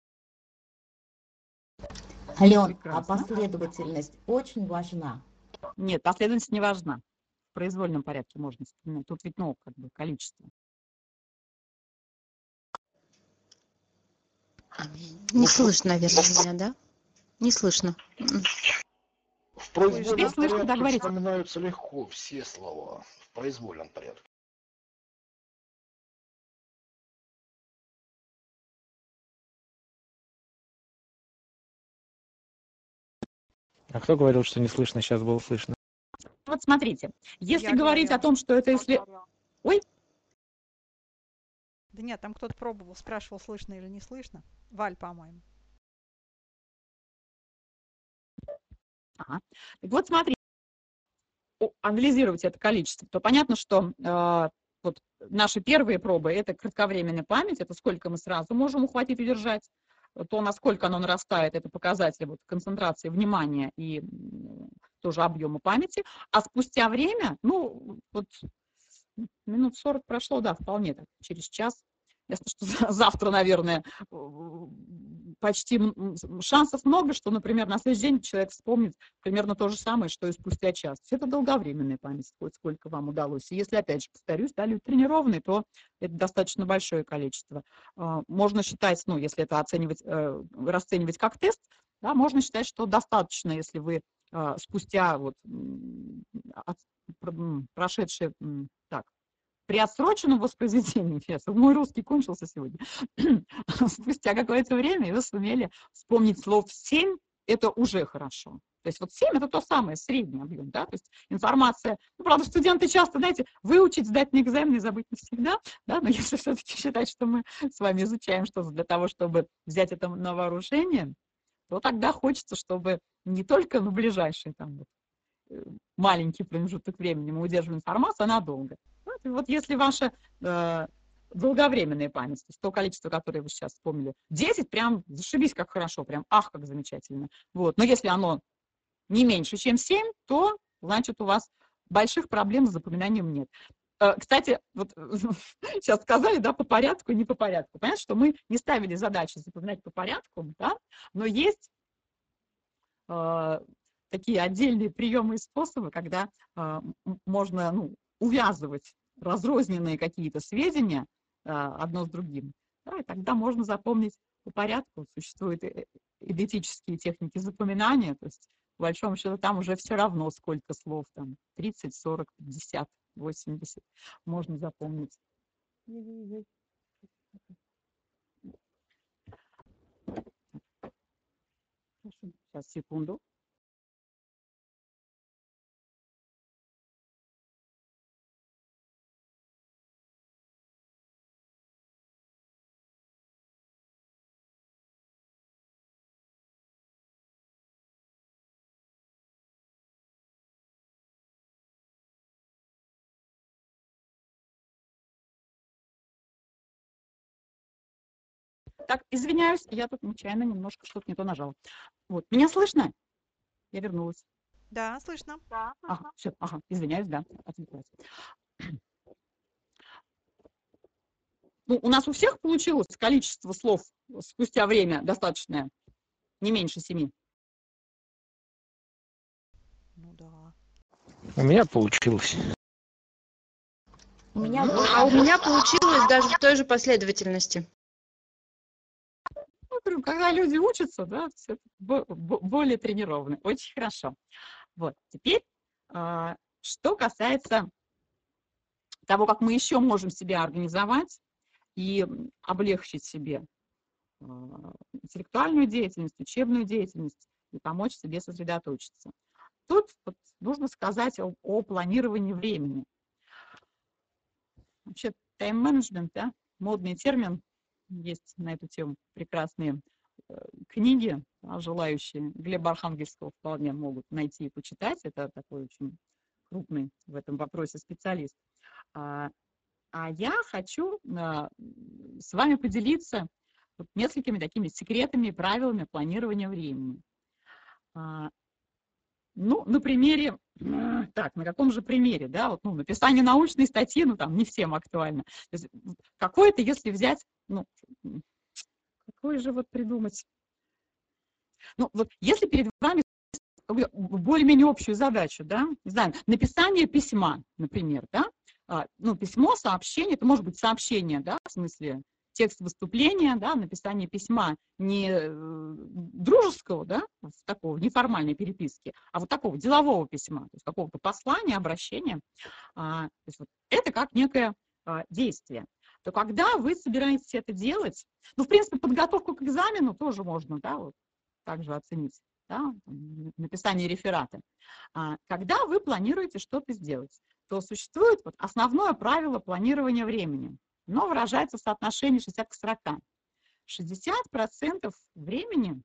Ален, а последовательность очень важна. Нет, последовательность не важна. В произвольном порядке можно вспоминать. Тут ведь, ну, как бы количество. Не слышно, наверное, меня, да? Не слышно. В произвольном порядке вспоминаются легко все слова. В произвольном порядке. А кто говорил, что не слышно? Сейчас было слышно. Вот смотрите, если Я говорить о говорила. том, что это если... Ой, Да нет, там кто-то пробовал, спрашивал, слышно или не слышно. Валь, по-моему. Так вот смотрите, о- анализировать это количество, то понятно, что э, вот наши первые пробы – это кратковременная память, это сколько мы сразу можем ухватить и удержать, то, насколько оно нарастает, это показатель вот, концентрации внимания и тоже объема памяти. А спустя время, ну, вот минут 40 прошло, да, вполне так, через час. Ясно, что за- завтра, наверное, почти шансов много, что, например, на следующий день человек вспомнит примерно то же самое, что и спустя час. Это долговременная память, хоть сколько вам удалось. И если, опять же, повторюсь, да, люди тренированные, то это достаточно большое количество. А, Можно считать, ну, если это оценивать, э, расценивать как тест, да, можно считать, что достаточно, если вы а, спустя вот прошедшие, так, при отсроченном воспроизведении, интересно, мой русский кончился сегодня, *clears throat* спустя какое-то время вы сумели вспомнить слов 7, это уже хорошо. То есть вот 7 это то самое, средний объем, да, то есть информация, ну, правда, студенты часто, знаете, выучить, сдать на экзамен и забыть навсегда, да, но *laughs* если все-таки считать, что мы с вами изучаем что-то для того, чтобы взять это на вооружение, то тогда хочется, чтобы не только на ближайший там вот, э, маленький промежуток времени мы удерживаем информацию, а надолго. Вот, если ваша э, долговременная память, то есть то количество, которое вы сейчас вспомнили, 10, прям зашибись, как хорошо, прям ах, как замечательно. Вот. Но если оно не меньше, чем 7, то, значит, у вас больших проблем с запоминанием нет. Э, Кстати, вот *laughs* сейчас сказали, да, по порядку не по порядку. Понятно, что мы не ставили задачу запоминать по порядку, да, но есть э, такие отдельные приемы и способы, когда э, можно ну, увязывать разрозненные какие-то сведения э, одно с другим. Да, и тогда можно запомнить по порядку. Существуют э, идентические техники запоминания, то есть по большому счету там уже все равно сколько слов, там 30, 40, 50, 80 можно запомнить. Сейчас, секунду. Так, извиняюсь, я тут нечаянно немножко что-то не то нажала. Вот, меня слышно? Я вернулась. Да, слышно. Ага, все, ага, извиняюсь, да, отвлеклась. Ну, у нас у всех получилось количество слов спустя время достаточное, не меньше семи. Ну да. У меня получилось. У меня А у меня получилось даже в той же последовательности. Говорю, когда люди учатся, да, все более тренированы. Очень хорошо. Вот, теперь, а, что касается того, как мы еще можем себя организовать и облегчить себе а, интеллектуальную деятельность, учебную деятельность и помочь себе сосредоточиться. Тут вот нужно сказать о, о планировании времени. Вообще, тайм-менеджмент, да, модный термин, есть на эту тему прекрасные э, книги, да, желающие Глеба Архангельского вполне могут найти и почитать. Это такой очень крупный в этом вопросе специалист. А, а я хочу а, с вами поделиться вот несколькими такими секретами и правилами планирования времени. А, ну, на примере, так, на каком же примере, да, вот, ну, написание научной статьи, ну, там, не всем актуально. Какое-то, если взять, ну, какое же вот придумать? Ну, вот если перед вами более-менее общую задачу, да, не знаю, написание письма, например, да, а, ну, письмо, сообщение, это может быть сообщение, да, в смысле текст выступления, да, написание письма не э, дружеского, да, такого неформальной переписки, а вот такого делового письма, то есть какого-то послания, обращения. А, то есть вот это как некое а, действие. То когда вы собираетесь это делать, ну, в принципе, подготовку к экзамену тоже можно, да, вот также оценить, да, написание реферата. А, когда вы планируете что-то сделать, то существует вот основное правило планирования времени – но выражается в соотношении 60 к 40. 60% времени,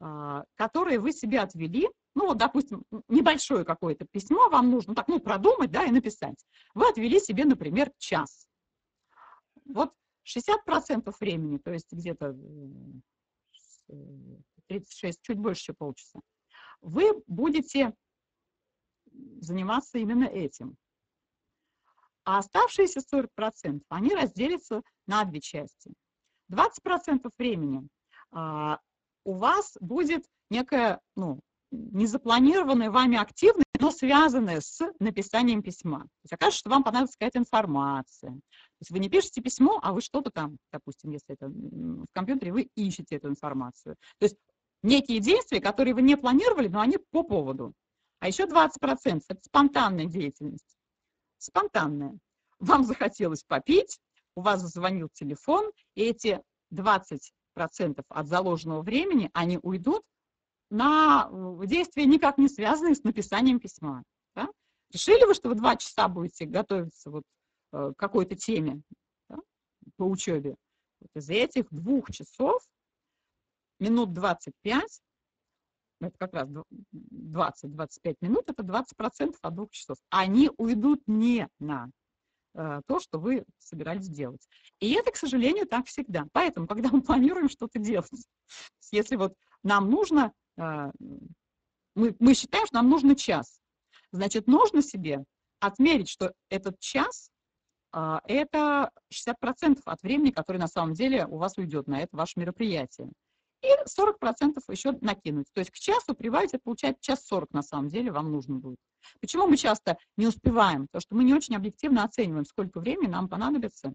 а, которое вы себе отвели, ну, вот, допустим, небольшое какое-то письмо вам нужно, так, ну, продумать, да, и написать. Вы отвели себе, например, час. Вот 60% времени, то есть где-то 36, чуть больше, полчаса, вы будете заниматься именно этим. А оставшиеся 40% они разделятся на две части. 20% времени а, у вас будет некая, ну, незапланированная вами активность, но связанная с написанием письма. То есть окажется, что вам понадобится какая-то информация. То есть вы не пишете письмо, а вы что-то там, допустим, если это в компьютере, вы ищете эту информацию. То есть некие действия, которые вы не планировали, но они по поводу. А еще 20% – это спонтанная деятельность спонтанное. Вам захотелось попить, у вас зазвонил телефон, и эти 20% от заложенного времени, они уйдут на э, действия, никак не связанные с написанием письма. Да? Решили вы, что вы два часа будете готовиться вот э, к какой-то теме да, по учебе? Вот из этих двух часов минут 25 ну, это как раз 20-25 минут, это 20% от двух часов. Они уйдут не на э, то, что вы собирались делать. И это, к сожалению, так всегда. Поэтому, когда мы планируем что-то делать, *laughs* если вот нам нужно, э, мы, мы считаем, что нам нужно час, значит, нужно себе отмерить, что этот час э, это 60% от времени, которое на самом деле у вас уйдет на это ваше мероприятие и 40% еще накинуть. То есть к часу прибавить, это получается час 40 на самом деле вам нужно будет. Почему мы часто не успеваем? Потому что мы не очень объективно оцениваем, сколько времени нам понадобится.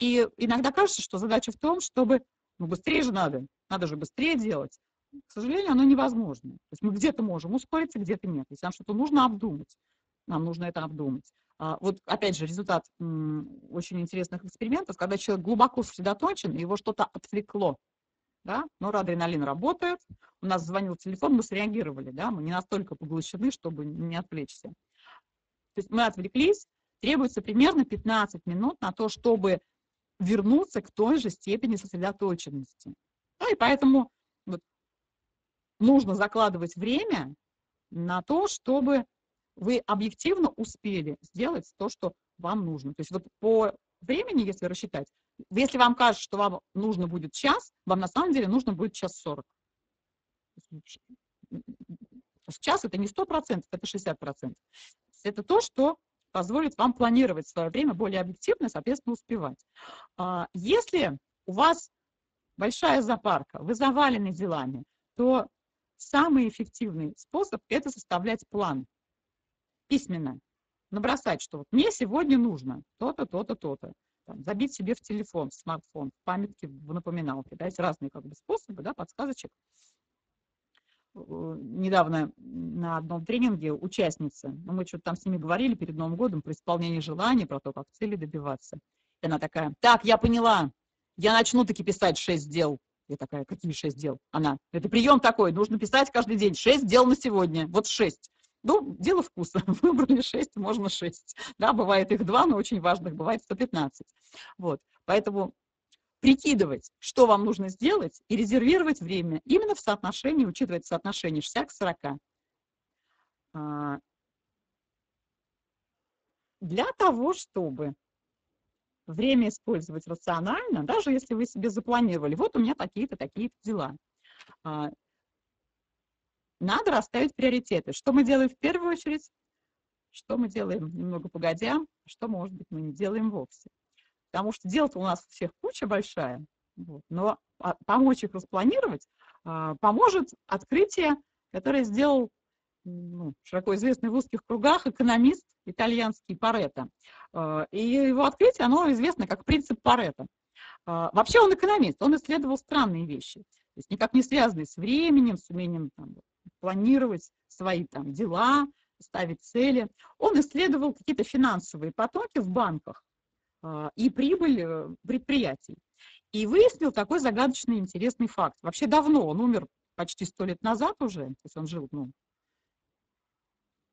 И иногда кажется, что задача в том, чтобы, ну быстрее же надо, надо же быстрее делать. К сожалению, оно невозможно. То есть мы где-то можем ускориться, где-то нет. Если нам что-то нужно обдумать, нам нужно это обдумать. А, вот опять же результат очень интересных экспериментов, когда человек глубоко сосредоточен, его что-то отвлекло да, норадреналин работает, у нас звонил телефон, мы среагировали, да, мы не настолько поглощены, чтобы не отвлечься. То есть мы отвлеклись, требуется примерно 15 минут на то, чтобы вернуться к той же степени сосредоточенности. Да, и поэтому вот, нужно закладывать время на то, чтобы вы объективно успели сделать то, что вам нужно. То есть вот по времени, если рассчитать, Если вам кажется, что вам нужно будет час, вам на самом деле нужно будет час сорок. Час это не 100%, это 60%. Это то, что позволит вам планировать свое время более объективно, соответственно, успевать. А, если у вас большая запарка, вы завалены делами, то самый эффективный способ – это составлять план письменно. Набросать, что вот мне сегодня нужно то-то, то-то, то-то. Забить себе в телефон, в смартфон, в памятке, в напоминалке. Да, есть разные как бы, способы, да, подсказочек. Недавно на одном тренинге участница, ну, мы что-то там с ними говорили перед Новым годом про исполнение желаний, про то, как цели добиваться. И она такая, так, я поняла, я начну таки писать шесть дел. Я такая, какие шесть дел? Она, это прием такой, нужно писать каждый день, шесть дел на сегодня, вот шесть. Ну, дело вкуса. *laughs* Выбрали шесть, можно шесть. Да, бывает их два, но очень важных бывает 115. Вот, поэтому прикидывать, что вам нужно сделать, и резервировать время именно в соотношении, учитывать соотношение 60 к 40. А, для того, чтобы время использовать рационально, даже если вы себе запланировали, вот у меня такие-то, такие-то дела. А, надо расставить приоритеты. Что мы делаем в первую очередь, что мы делаем немного погодя, что, может быть, мы не делаем вовсе. Потому что дел-то у нас всех куча большая, вот, но помочь их распланировать а, поможет открытие, которое сделал ну, широко известный в узких кругах экономист итальянский Паретто. А, и его открытие, оно известно как принцип Паретто. А, вообще он экономист, он исследовал странные вещи, то есть никак не связанные с временем, с умением там, планировать свои там, дела, ставить цели. Он исследовал какие-то финансовые потоки в банках а, и прибыль э, предприятий. И выяснил такой загадочный интересный факт. Вообще давно, он умер почти сто лет назад уже, то есть он жил ну,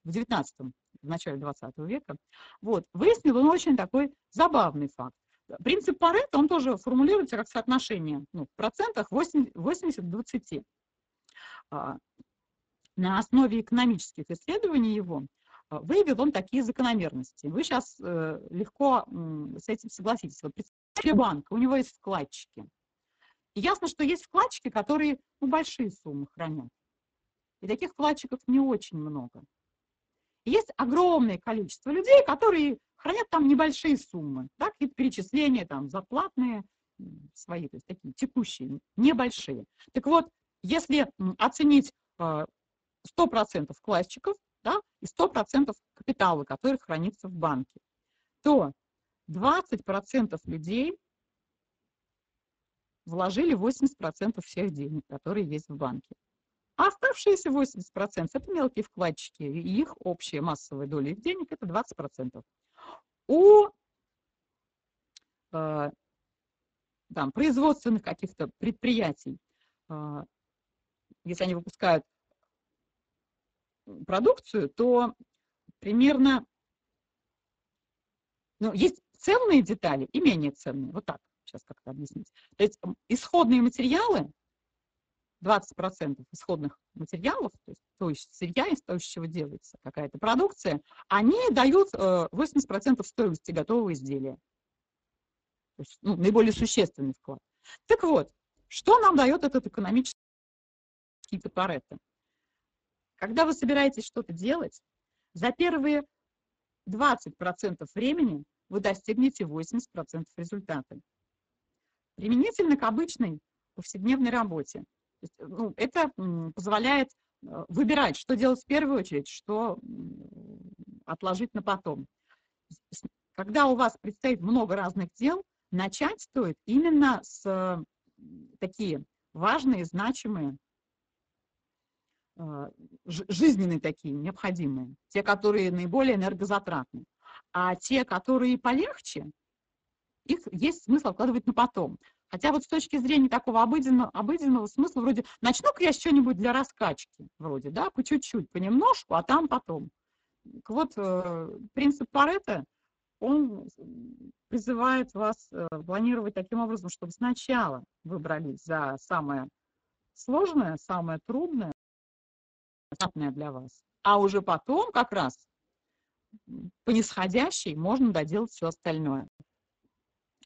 в 19 в начале 20 века. Вот, выяснил он очень такой забавный факт. Принцип Паретта, он тоже формулируется как соотношение ну, в процентах 80-20. А, на основе экономических исследований его а, выявил он такие закономерности. Вы сейчас э, легко с этим согласитесь. Вот представьте банк, у него есть вкладчики. И ясно, что есть вкладчики, которые ну, большие суммы хранят. И таких вкладчиков не очень много. Есть огромное количество людей, которые хранят там небольшие суммы, да, какие-то перечисления, там, зарплатные свои, то есть такие текущие, небольшие. Так вот, если оценить 100% а, вкладчиков да, и 100% капитала, который хранится в банке, то 20% людей вложили 80% всех денег, которые есть в банке. А оставшиеся 80% – это мелкие вкладчики, и их общая массовая доля их денег – это 20%. У э, там, производственных каких-то предприятий, э, если они выпускают продукцию, то примерно ну, есть ценные детали и менее ценные. Вот так сейчас как-то объяснить. То есть исходные материалы 20% исходных материалов, то есть, то есть сырья, из того, из чего делается какая-то продукция, они дают 80% э, стоимости готового изделия. То есть, ну, наиболее существенный вклад. Так вот, что нам дает этот экономический Паретто? Когда вы собираетесь что-то делать, за первые 20% времени вы достигнете 80% результата. Применительно к обычной повседневной работе ну, это позволяет э, выбирать, что делать в первую очередь, что отложить на потом. Когда у вас предстоит много разных дел, начать стоит именно с такие важные, значимые, э, жизненные такие, необходимые, те, которые наиболее энергозатратны. А те, которые полегче, их есть смысл откладывать на потом. Хотя вот с точки зрения такого обыденного, обыденного смысла, вроде, начну-ка я что-нибудь для раскачки, вроде, да, по чуть-чуть, понемножку, а там потом. Так вот, э, принцип Паретта, он призывает вас э, планировать таким образом, чтобы сначала вы брались за самое сложное, самое трудное, для вас, а уже потом как раз по нисходящей можно доделать все остальное.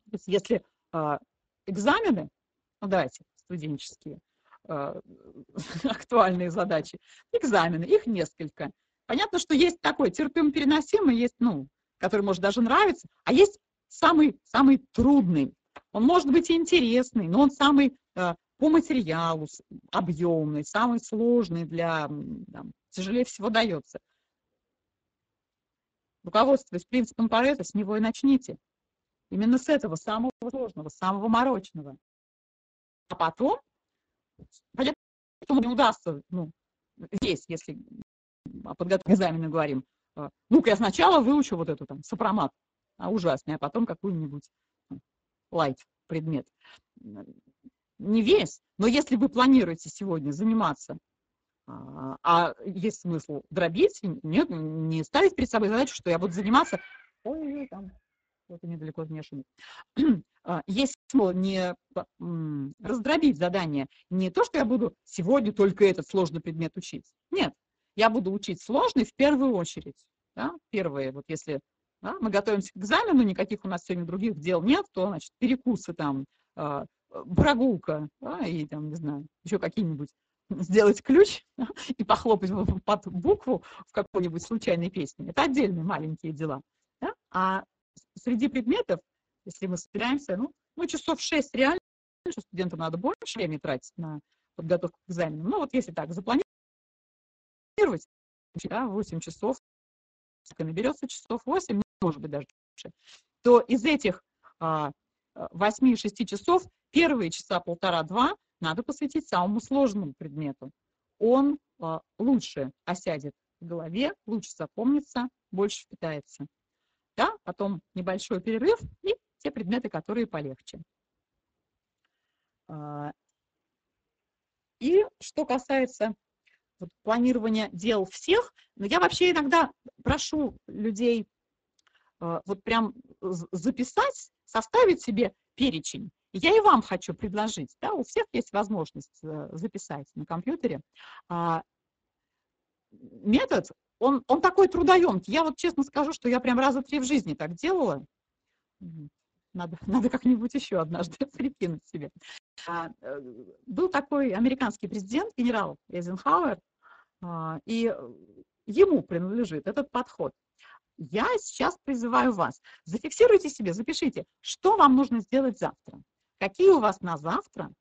То есть если а, экзамены, ну давайте, студенческие, а, *laughs* актуальные задачи, экзамены, их несколько. Понятно, что есть такой терпимо переносимый, есть, ну, который может даже нравиться, а есть самый, самый трудный. Он может быть интересный, но он самый э, по материалу объемный, самый сложный для, там, тяжелее всего дается. Руководствуясь принципом Паретта, с него и начните. Именно с этого самого сложного, самого морочного. А потом, понятно, что не удастся, ну, здесь, если о подготовке экзамена говорим, а, ну-ка я сначала выучу вот эту там сопромат, а ужасный, а потом какую-нибудь лайт предмет. Не весь, но если вы планируете сегодня заниматься, а, а есть смысл дробить, нет, не ставить перед собой задачу, что я буду заниматься, ой, там, вот недалеко внешне. *clears throat* А, есть смысл не раздробить задание, не то, что я буду сегодня только этот сложный предмет учить. Нет, я буду учить сложный в первую очередь. Да? Первое, вот если да, мы готовимся к экзамену, никаких у нас сегодня других дел нет, то, значит, перекусы там, а, прогулка, да, и там, не знаю, еще какие-нибудь *laughs* сделать ключ *laughs* и похлопать под букву в какой-нибудь случайной песне. Это отдельные маленькие дела. Да? А среди предметов, если мы собираемся, ну, ну часов 6 реально, что студентам надо больше времени тратить на подготовку к экзамену. Ну, вот если так запланировать, да, 8 часов, наберется часов 8, может быть, даже больше, то из этих а, 8-6 часов первые часа полтора-два надо посвятить самому сложному предмету. Он а, лучше осядет в голове, лучше запомнится, больше впитается да, потом небольшой перерыв и те предметы, которые полегче. А, и что касается вот, планирования дел всех, но я вообще иногда прошу людей а, вот прям записать, составить себе перечень. Я и вам хочу предложить, да, у всех есть возможность э, записать на компьютере. А, метод он, он такой трудоемкий. Я вот честно скажу, что я прям раза три в жизни так делала. Надо, *laughs* надо как-нибудь еще однажды *laughs* прикинуть себе. А, э, был такой американский президент, генерал Эйзенхауэр, а, и ему принадлежит этот подход. Я сейчас призываю вас, зафиксируйте себе, запишите, что вам нужно сделать завтра. Какие у вас на завтра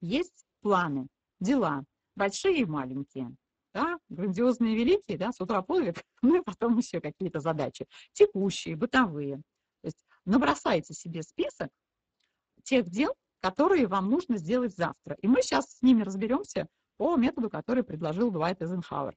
есть планы, дела, большие и маленькие да, грандиозные великие, да, с утра подвиг, *laughs* ну и потом еще какие-то задачи, текущие, бытовые. То есть набросайте себе список тех дел, которые вам нужно сделать завтра. И мы сейчас с ними разберемся по методу, который предложил Дуайт Эйзенхауэр.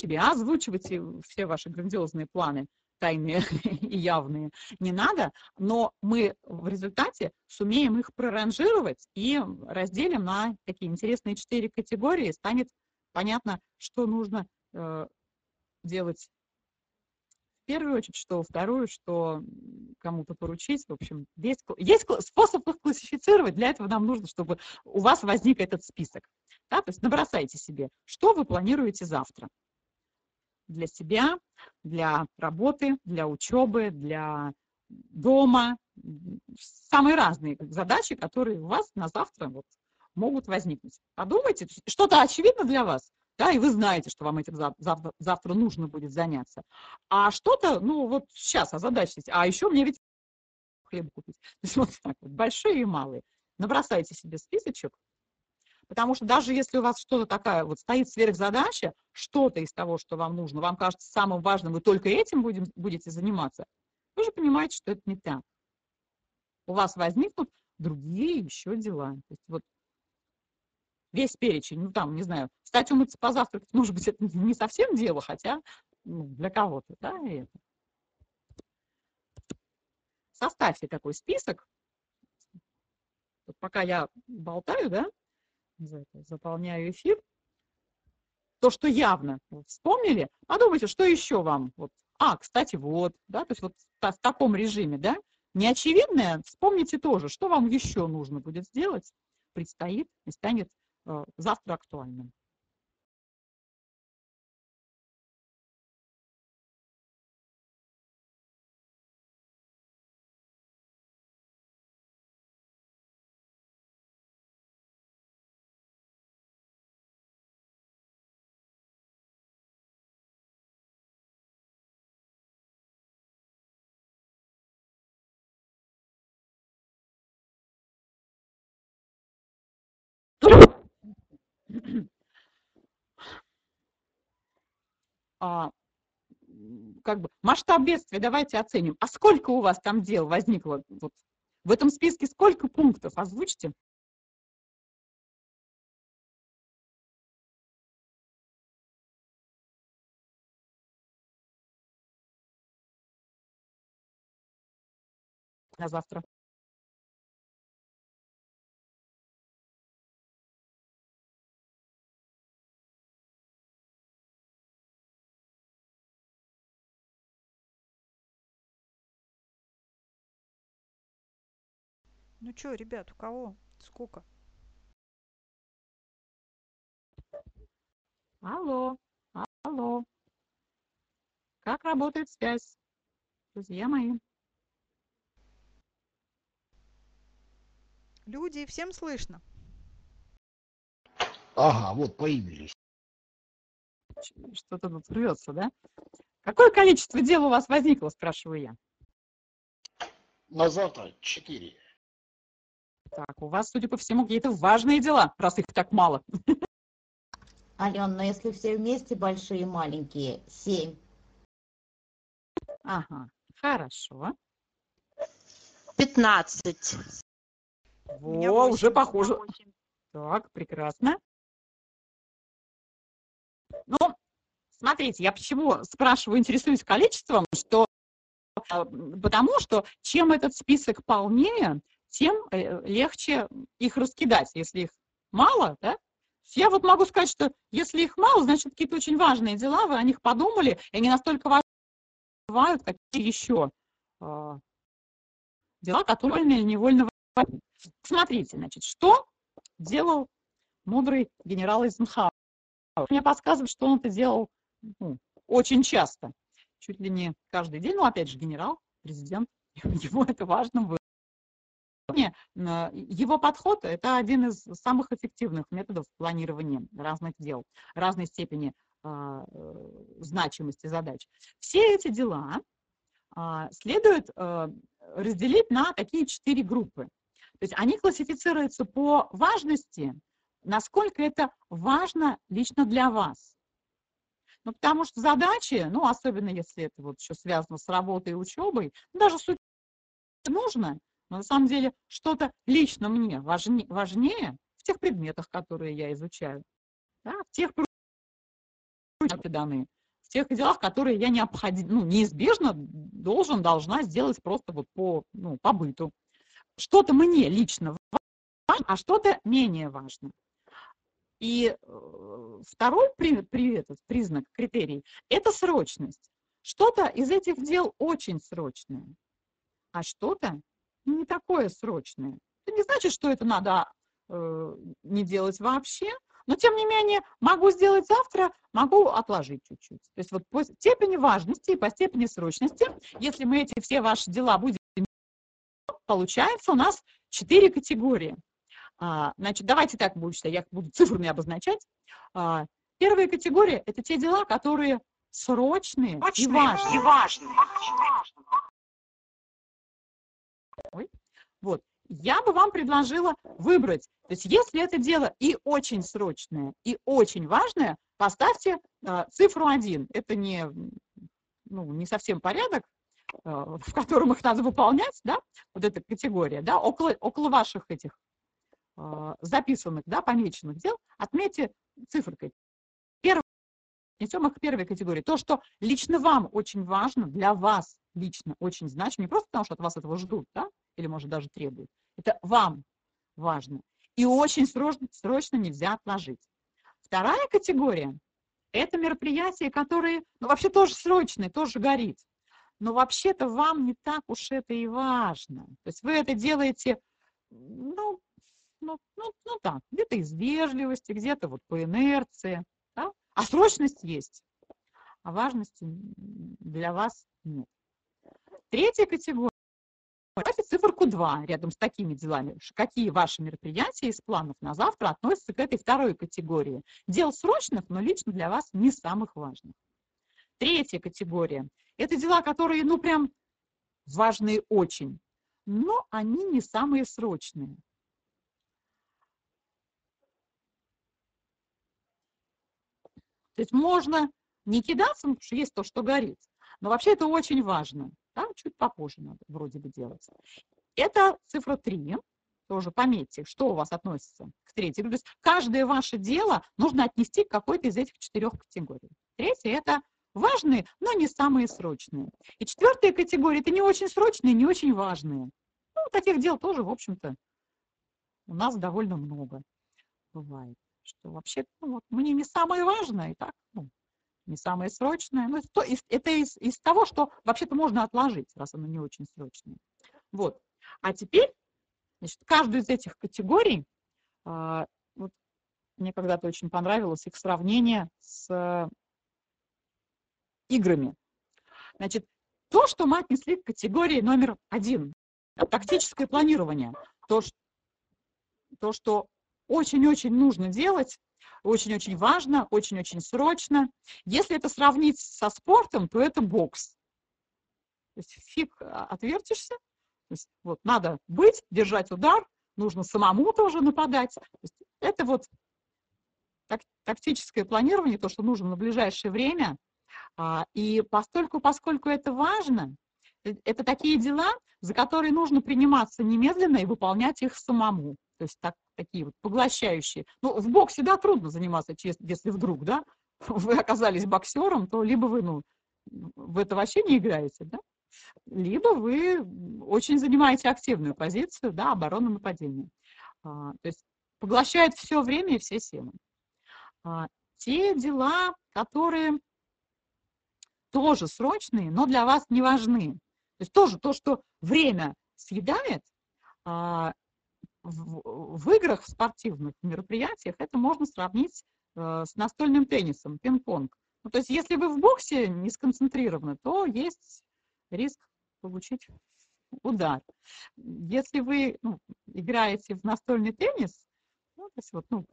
Себе, озвучивайте все ваши грандиозные планы, тайные *laughs* и явные, не надо, но мы в результате сумеем их проранжировать и разделим на такие интересные четыре категории, станет понятно, что нужно э, делать в первую очередь, что вторую, что кому-то поручить. В общем, есть, есть способ их классифицировать. Для этого нам нужно, чтобы у вас возник этот список. Да? То есть набросайте себе, что вы планируете завтра для себя, для работы, для учебы, для дома. Самые разные задачи, которые у вас на завтра вот могут возникнуть. Подумайте, что-то очевидно для вас, да, и вы знаете, что вам этим завтра, завтра нужно будет заняться. А что-то, ну вот сейчас озадачьтесь, а еще мне ведь хлеб купить. То *laughs* есть вот так вот, большие и малые. Набросайте себе списочек, Потому что даже если у вас что-то такая вот стоит сверхзадача, что-то из того, что вам нужно, вам кажется самым важным, вы только этим будем, будете заниматься, вы же понимаете, что это не так. У вас возникнут другие еще дела. То есть вот весь перечень, ну там, не знаю, встать умыться, позавтракать, *laughs* может быть, это не совсем дело, хотя ну, для кого-то, да, это. Составьте такой список. Вот пока я болтаю, да, заполняю эфир. То, что явно вспомнили, подумайте, что еще вам. Вот. А, кстати, вот, да, то есть вот в таком режиме, да, неочевидное, вспомните тоже, что вам еще нужно будет сделать предстоит и станет э, завтра актуальным. Как бы масштаб бедствия давайте оценим. А сколько у вас там дел возникло? Вот, в этом списке сколько пунктов? Озвучьте. На завтра. Ну что, ребят, у кого? Сколько? Алло, алло. Как работает связь, друзья мои? Люди, всем слышно? Ага, вот появились. Что-то тут рвется, да? Какое количество дел у вас возникло, спрашиваю я? На завтра четыре. Так, у вас, судя по всему, какие-то важные дела, раз их так мало. Ален, но если все вместе большие и маленькие, семь. Ага, хорошо. Пятнадцать. Во, уже похоже. Так, прекрасно. Ну, смотрите, я почему спрашиваю, интересуюсь количеством, что а, потому что чем этот список полнее, тем э, легче их раскидать. Если их мало, да, я вот могу сказать, что если их мало, значит, какие-то очень важные дела, вы о них подумали, и они настолько важны, бывают, какие еще а, дела, которые невольно важны. Смотрите, значит, что делал мудрый генерал Эйзенхауэр. Мне подсказывают, что он это делал ну, очень часто, чуть ли не каждый день. Ну, опять же, генерал, президент, *laughs* ему это важно было. Его подход – это один из самых эффективных методов планирования разных дел, разной степени а, э, значимости задач. Все эти дела а, следует э, разделить на такие четыре группы. То есть они классифицируются по важности, насколько это важно лично для вас. Ну, потому что задачи, ну, особенно если это вот еще связано с работой и учебой, даже суть нужно, но на самом деле что-то лично мне важнее, важнее в тех предметах, которые я изучаю, да, в тех данные, в тех делах, которые я необходимо, ну, неизбежно должен, должна сделать просто вот по, ну, по быту. Что-то мне лично важно, а что-то менее важно. И э, второй при, при, этот, признак, критерий – это срочность. Что-то из этих дел очень срочное, а что-то не такое срочное. Это не значит, что это надо э, не делать вообще, но тем не менее могу сделать завтра, могу отложить чуть-чуть. То есть вот по степени важности и по степени срочности, если мы эти все ваши дела будем получается у нас четыре категории. А, значит, давайте так будем считать, я буду цифрами обозначать. А, первая категория – это те дела, которые срочные, и важные. И важные. Ой. Вот. Я бы вам предложила выбрать. То есть если это дело и очень срочное, и очень важное, поставьте э, цифру 1. Это не, ну, не совсем порядок, э, *laughs* в котором их надо выполнять, да, вот эта категория, да, около, около ваших этих э, записанных, да, помеченных дел, отметьте цифркой. Их к первой категории. То, что лично вам очень важно, для вас лично очень значимо, не просто потому, что от вас этого ждут, да, или, может, даже требуют. Это вам важно. И очень срочно, срочно нельзя отложить. Вторая категория – это мероприятия, которые, ну, вообще тоже срочные, тоже горит. Но вообще-то вам не так уж это и важно. То есть вы это делаете, ну, ну, ну, ну так, где-то из вежливости, где-то вот по инерции. А срочность есть, а важности для вас нет. Третья категория. Ставьте циферку 2 рядом с такими делами. Какие ваши мероприятия из планов на завтра относятся к этой второй категории? Дел срочных, но лично для вас не самых важных. Третья категория. Это дела, которые, ну, прям важные очень, но они не самые срочные. То есть можно не кидаться, потому что есть то, что горит, но вообще это очень важно. Да? Чуть попозже надо вроде бы делать. Это цифра 3. Тоже пометьте, что у вас относится к третьей. То есть каждое ваше дело нужно отнести к какой-то из этих четырех категорий. Третье – это важные, но не самые срочные. И четвертая категория – это не очень срочные, не очень важные. Ну, таких дел тоже, в общем-то, у нас довольно много бывает. Что вообще, ну, вот, мне не самое важное, и так, ну, не самое срочное. Ну, это, это из, из того, что вообще-то можно отложить, раз оно не очень срочное. Вот. А теперь, значит, каждую из этих категорий, а, вот, мне когда-то очень понравилось их сравнение с играми. Значит, то, что мы отнесли к категории номер один, тактическое планирование, то, то что очень-очень нужно делать, очень-очень важно, очень-очень срочно. Если это сравнить со спортом, то это бокс. То есть фиг а, отвертишься. То есть вот надо быть, держать удар, нужно самому тоже нападать. То есть это вот так, тактическое планирование, то, что нужно на ближайшее время. А, и постольку, поскольку это важно, э, это такие дела, за которые нужно приниматься немедленно и выполнять их самому. То есть так, такие вот поглощающие. Ну, в боксе, да, трудно заниматься, если вдруг, да, *laughs* вы оказались боксером, то либо вы, ну, в это вообще не играете, да, либо вы очень занимаете активную позицию, да, оборону нападения. А, то есть поглощает все время и все силы. А, те дела, которые тоже срочные, но для вас не важны. То есть тоже то, что время съедает, а, в, в играх, в спортивных мероприятиях, это можно сравнить э, с настольным теннисом, пинг-понг. Ну, то есть если вы в боксе не сконцентрированы, то есть риск получить удар. Если вы ну, играете в настольный теннис, ну, то есть вот, ну,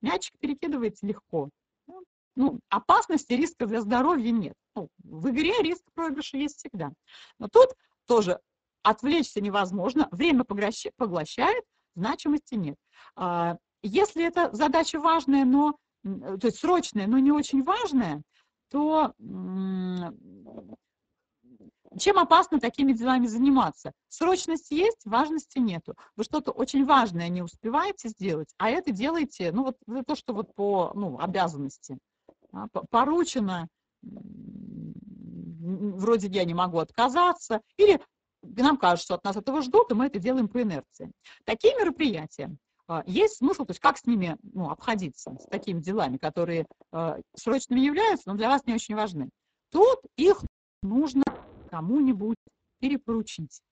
мячик перекидываете легко. Ну, ну, опасности, риска для здоровья нет. Ну, в игре риск проигрыша есть всегда. Но тут тоже отвлечься невозможно, время поглощает, значимости нет. А, если это задача важная, но, то есть срочная, но не очень важная, то чем опасно такими делами заниматься? Срочность есть, важности нету. Вы что-то очень важное не успеваете сделать, а это делаете, ну вот то, что вот по ну, обязанности поручено, вроде я не могу отказаться, или нам кажется, что от нас этого ждут, и мы это делаем по инерции. Такие мероприятия, а, есть смысл, то есть как с ними ну, обходиться, с такими делами, которые э, срочными являются, но для вас не очень важны. Тут их нужно кому-нибудь перепоручить.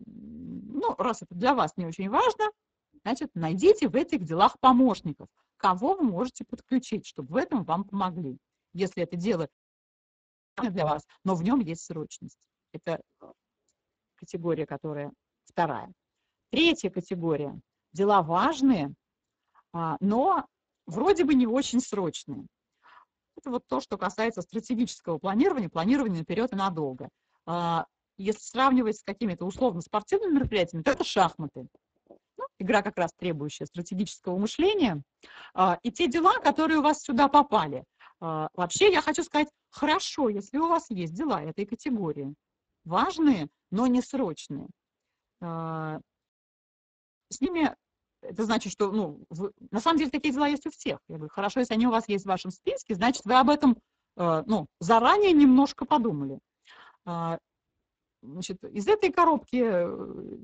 Ну, раз это для вас не очень важно, значит, найдите в этих делах помощников, кого вы можете подключить, чтобы в этом вам помогли. Если это дело для вас, но в нем есть срочность. Это категория, которая вторая. Третья категория. Дела важные, а, но вроде бы не очень срочные. Это вот то, что касается стратегического планирования, планирования наперед и надолго. А, если сравнивать с какими-то условно-спортивными мероприятиями, то это шахматы. Ну, игра как раз требующая стратегического мышления. А, и те дела, которые у вас сюда попали. Вообще я хочу сказать, хорошо, если у вас есть дела этой категории важные, но не срочные. А, с ними это значит, что, ну, вы, на самом деле такие дела есть у всех. Я говорю, хорошо, если они у вас есть в вашем списке, значит, вы об этом, э, ну, заранее немножко подумали. А, значит, из этой коробки э,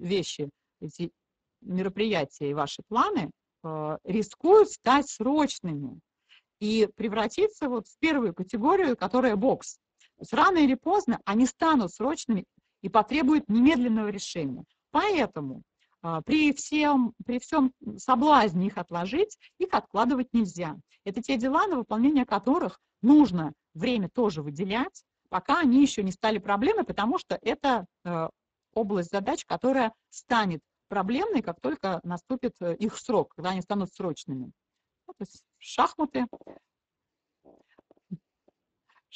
вещи, эти мероприятия и ваши планы э, рискуют стать срочными и превратиться вот в первую категорию, которая бокс. То есть рано или поздно они станут срочными и потребуют немедленного решения. Поэтому а, при всем, при всем соблазне их отложить, их откладывать нельзя. Это те дела, на выполнение которых нужно время тоже выделять, пока они еще не стали проблемой, потому что это э, область задач, которая станет проблемной, как только наступит э, их срок, когда они станут срочными. Ну, то есть шахматы,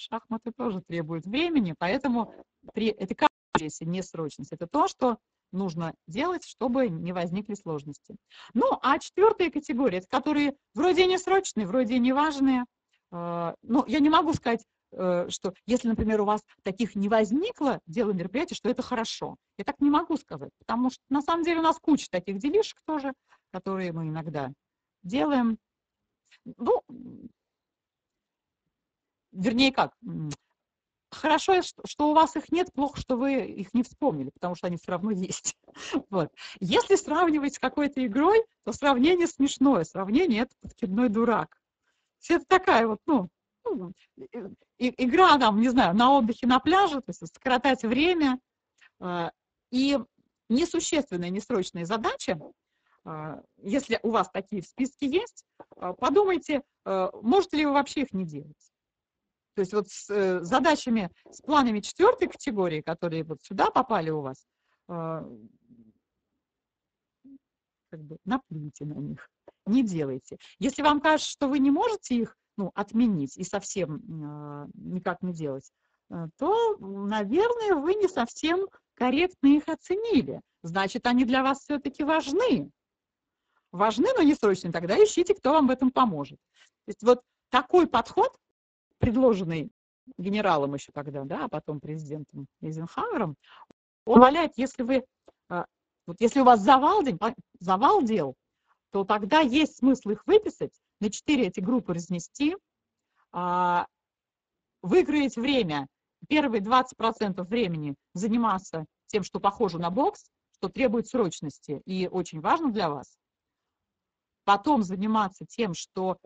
шахматы тоже требуют времени, поэтому при, это как не срочность, это то, что нужно делать, чтобы не возникли сложности. Ну, а четвертая категория, это которые вроде не срочные, вроде не важные. Э, ну, я не могу сказать, э, что если, например, у вас таких не возникло дела мероприятий, что это хорошо. Я так не могу сказать, потому что на самом деле у нас куча таких делишек тоже, которые мы иногда делаем. Ну, вернее как, хорошо, что у вас их нет, плохо, что вы их не вспомнили, потому что они все равно есть. *laughs* Вот. Если сравнивать с какой-то игрой, то сравнение смешное. Сравнение – это подкидной дурак. Это такая вот, ну, ну игра там, не знаю, на отдыхе на пляже, то есть скоротать время. А, и несущественная, несрочная задача, а, если у вас такие в списке есть, а, подумайте, можете ли вы вообще их не делать. То есть вот с э, задачами, с планами четвертой категории, которые вот сюда попали у вас, а, как бы наплюйте на них, не делайте. Если вам кажется, что вы не можете их ну, отменить и совсем э, никак не делать, э, то, наверное, вы не совсем корректно их оценили. Значит, они для вас все-таки важны. Важны, но не срочные. Тогда ищите, кто вам в этом поможет. То есть вот такой подход предложенный генералом еще тогда, да, а потом президентом Эйзенхауэром, он позволяет, если вы, а, вот если у вас завал, день, завал дел, то тогда есть смысл их выписать, на четыре эти группы разнести, а, выиграть время, первые 20% времени заниматься тем, что похоже на бокс, что требует срочности и очень важно для вас. Потом заниматься тем, что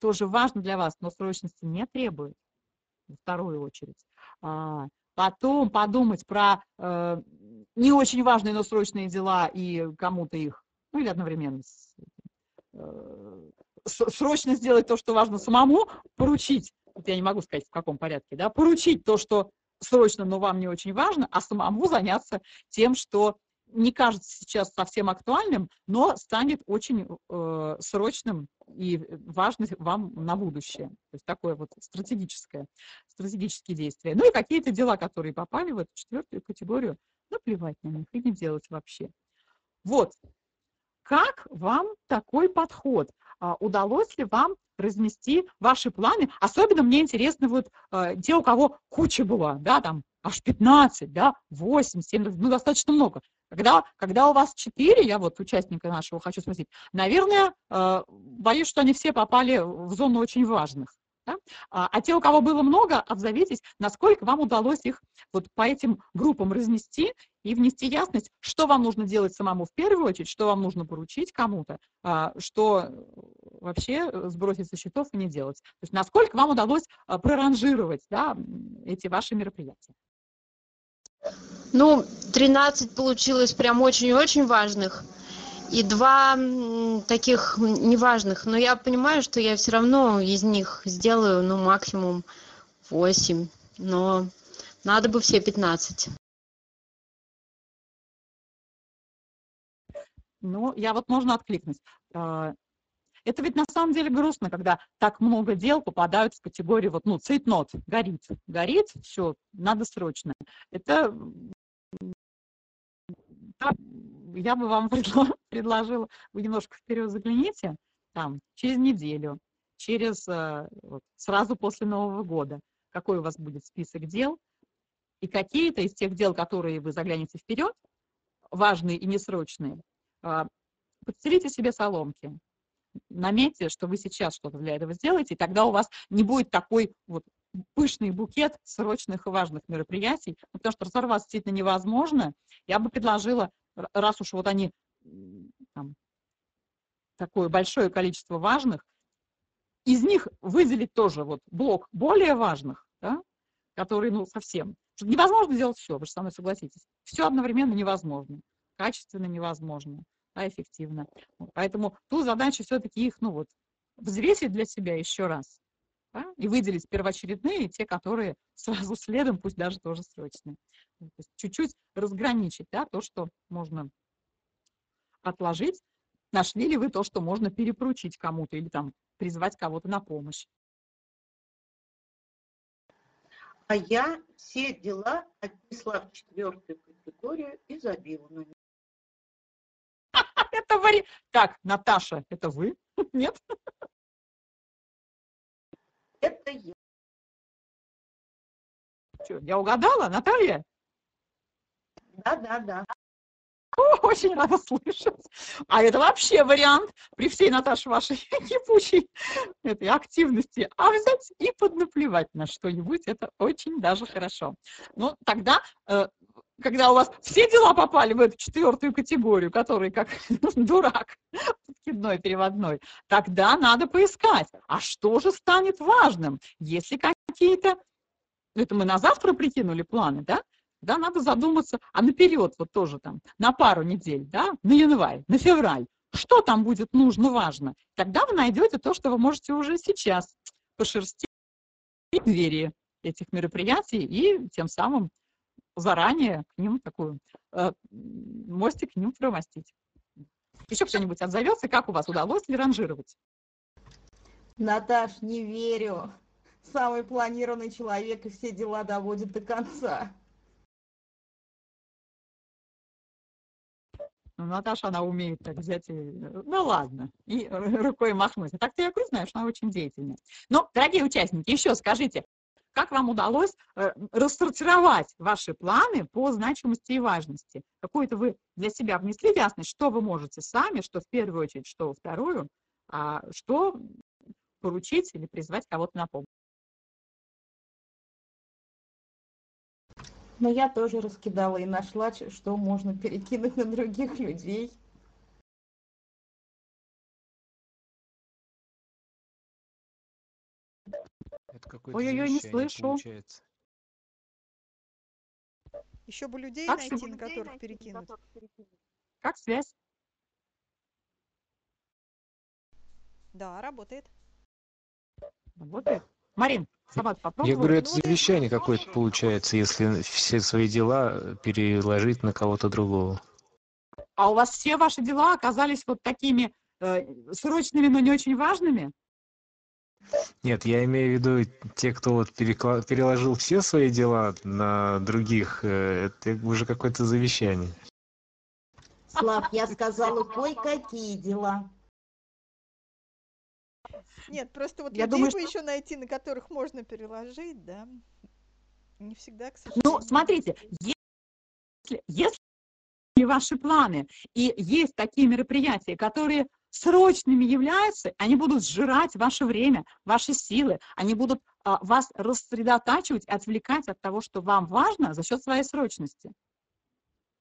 тоже важно для вас, но срочности не требует, в вторую очередь. А, потом подумать про э, не очень важные, но срочные дела и кому-то их, ну или одновременно э, срочно сделать то, что важно самому, поручить, вот я не могу сказать в каком порядке, да, поручить то, что срочно, но вам не очень важно, а самому заняться тем, что не кажется сейчас совсем актуальным, но станет очень э, срочным и важным вам на будущее. То есть такое вот стратегическое, стратегические действия. Ну и какие-то дела, которые попали в эту четвертую категорию, наплевать на них и не делать вообще. Вот. Как вам такой подход? А, удалось ли вам разнести ваши планы? Особенно мне интересно вот э, те, у кого куча была, да, там аж 15, да, 8, 7, ну, достаточно много. Когда, когда у вас 4, я вот участника нашего хочу спросить, наверное, э, боюсь, что они все попали в зону очень важных. Да? А, а те, у кого было много, обзовитесь, насколько вам удалось их вот по этим группам разнести и внести ясность, что вам нужно делать самому в первую очередь, что вам нужно поручить кому-то, а, что вообще сбросить со счетов и не делать. То есть насколько вам удалось а, проранжировать да, эти ваши мероприятия. Ну, 13 получилось прям очень-очень важных. И два таких неважных. Но я понимаю, что я все равно из них сделаю, ну, максимум 8. Но надо бы все 15. Ну, я вот можно откликнуть. А, это ведь на самом деле грустно, когда так много дел попадают в категорию вот, ну, цейтнот, горит, горит, все, надо срочно. Это я бы вам *laughs* предложила, вы немножко вперед загляните, там, через неделю, через, э, вот, сразу после Нового года, какой у вас будет список дел, и какие-то из тех дел, которые вы заглянете вперед, важные и несрочные, а, подстелите себе соломки, наметьте, что вы сейчас что-то для этого сделаете, и тогда у вас не будет такой вот пышный букет срочных и важных мероприятий, ну, потому что разорваться действительно невозможно. Я бы предложила, раз уж вот они там, такое большое количество важных, из них выделить тоже вот блок более важных, да, которые, ну, совсем. Невозможно сделать все, вы же со мной согласитесь. Все одновременно невозможно. качественно невозможно, а эффективно. Поэтому ту задачу все-таки их, ну вот, взвесить для себя еще раз да, и выделить первоочередные, те, которые *laughs* сразу следом, пусть даже тоже срочные. Есть Чуть-чуть разграничить да, то, что можно отложить. Нашли ли вы то, что можно перепоручить кому-то или там призвать кого-то на помощь? А я все дела отнесла в четвертую категорию и забила на них. *laughs* Это вари... Так, Наташа, это вы? *laughs* Нет? Это я. Чё, я угадала, Наталья? Да, да, да. О, Очень рада слышать. А это вообще вариант при всей, Наташе, вашей *laughs* кипучей этой активности. А взять и поднаплевать на что-нибудь, это очень даже хорошо. Ну, тогда, э, когда у вас все дела попали в эту четвертую категорию, который как *laughs* дурак, подкидной, переводной, тогда надо поискать, а что же станет важным, если какие-то, это мы на завтра прикинули планы, да, да, надо задуматься, а наперед вот тоже там, на пару недель, да, на январь, на февраль, что там будет нужно, важно. Тогда вы найдете то, что вы можете уже сейчас пошерстить двери этих мероприятий и тем самым заранее к ним такую э, мостик к ним промостить. Еще кто-нибудь отзовется, как у вас удалось ли ранжировать? Наташ, не верю. Самый планированный человек и все дела доводит до конца. Ну, Наташа, она умеет так взять и, э, ну ладно, и э, рукой махнуть. А так-то я говорю, знаешь, она очень деятельная. Но, дорогие участники, еще скажите, как вам удалось э, рассортировать ваши планы по значимости и важности? Какую-то вы для себя внесли ясность, что вы можете сами, что в первую очередь, что во вторую, а что поручить или призвать кого-то на помощь? Но я тоже раскидала и нашла, что можно перекинуть на других людей. Какое-то Ой-ой-ой, не завещание слышу. получается. Еще бы людей Как найти, на которых перекинуть. Как связь? Да, работает. Работает? Марин, сама Я попробовала? говорю, это Ну, это завещание какое-то получается, если все свои дела переложить на кого-то другого. А у вас все ваши дела оказались вот такими э, срочными, но не очень важными? Нет, я имею в виду те, кто вот переложил все свои дела на других, э, это уже какое-то завещание. Слав, я сказала, кое-какие дела. Нет, просто вот Я людей думаю, бы что- еще найти, на которых можно переложить, да. Не всегда, к Ну, сожалению. смотрите, если, если ваши планы и есть такие мероприятия, которые срочными являются, они будут сжирать ваше время, ваши силы, они будут а, вас рассредотачивать, отвлекать от того, что вам важно за счет своей срочности.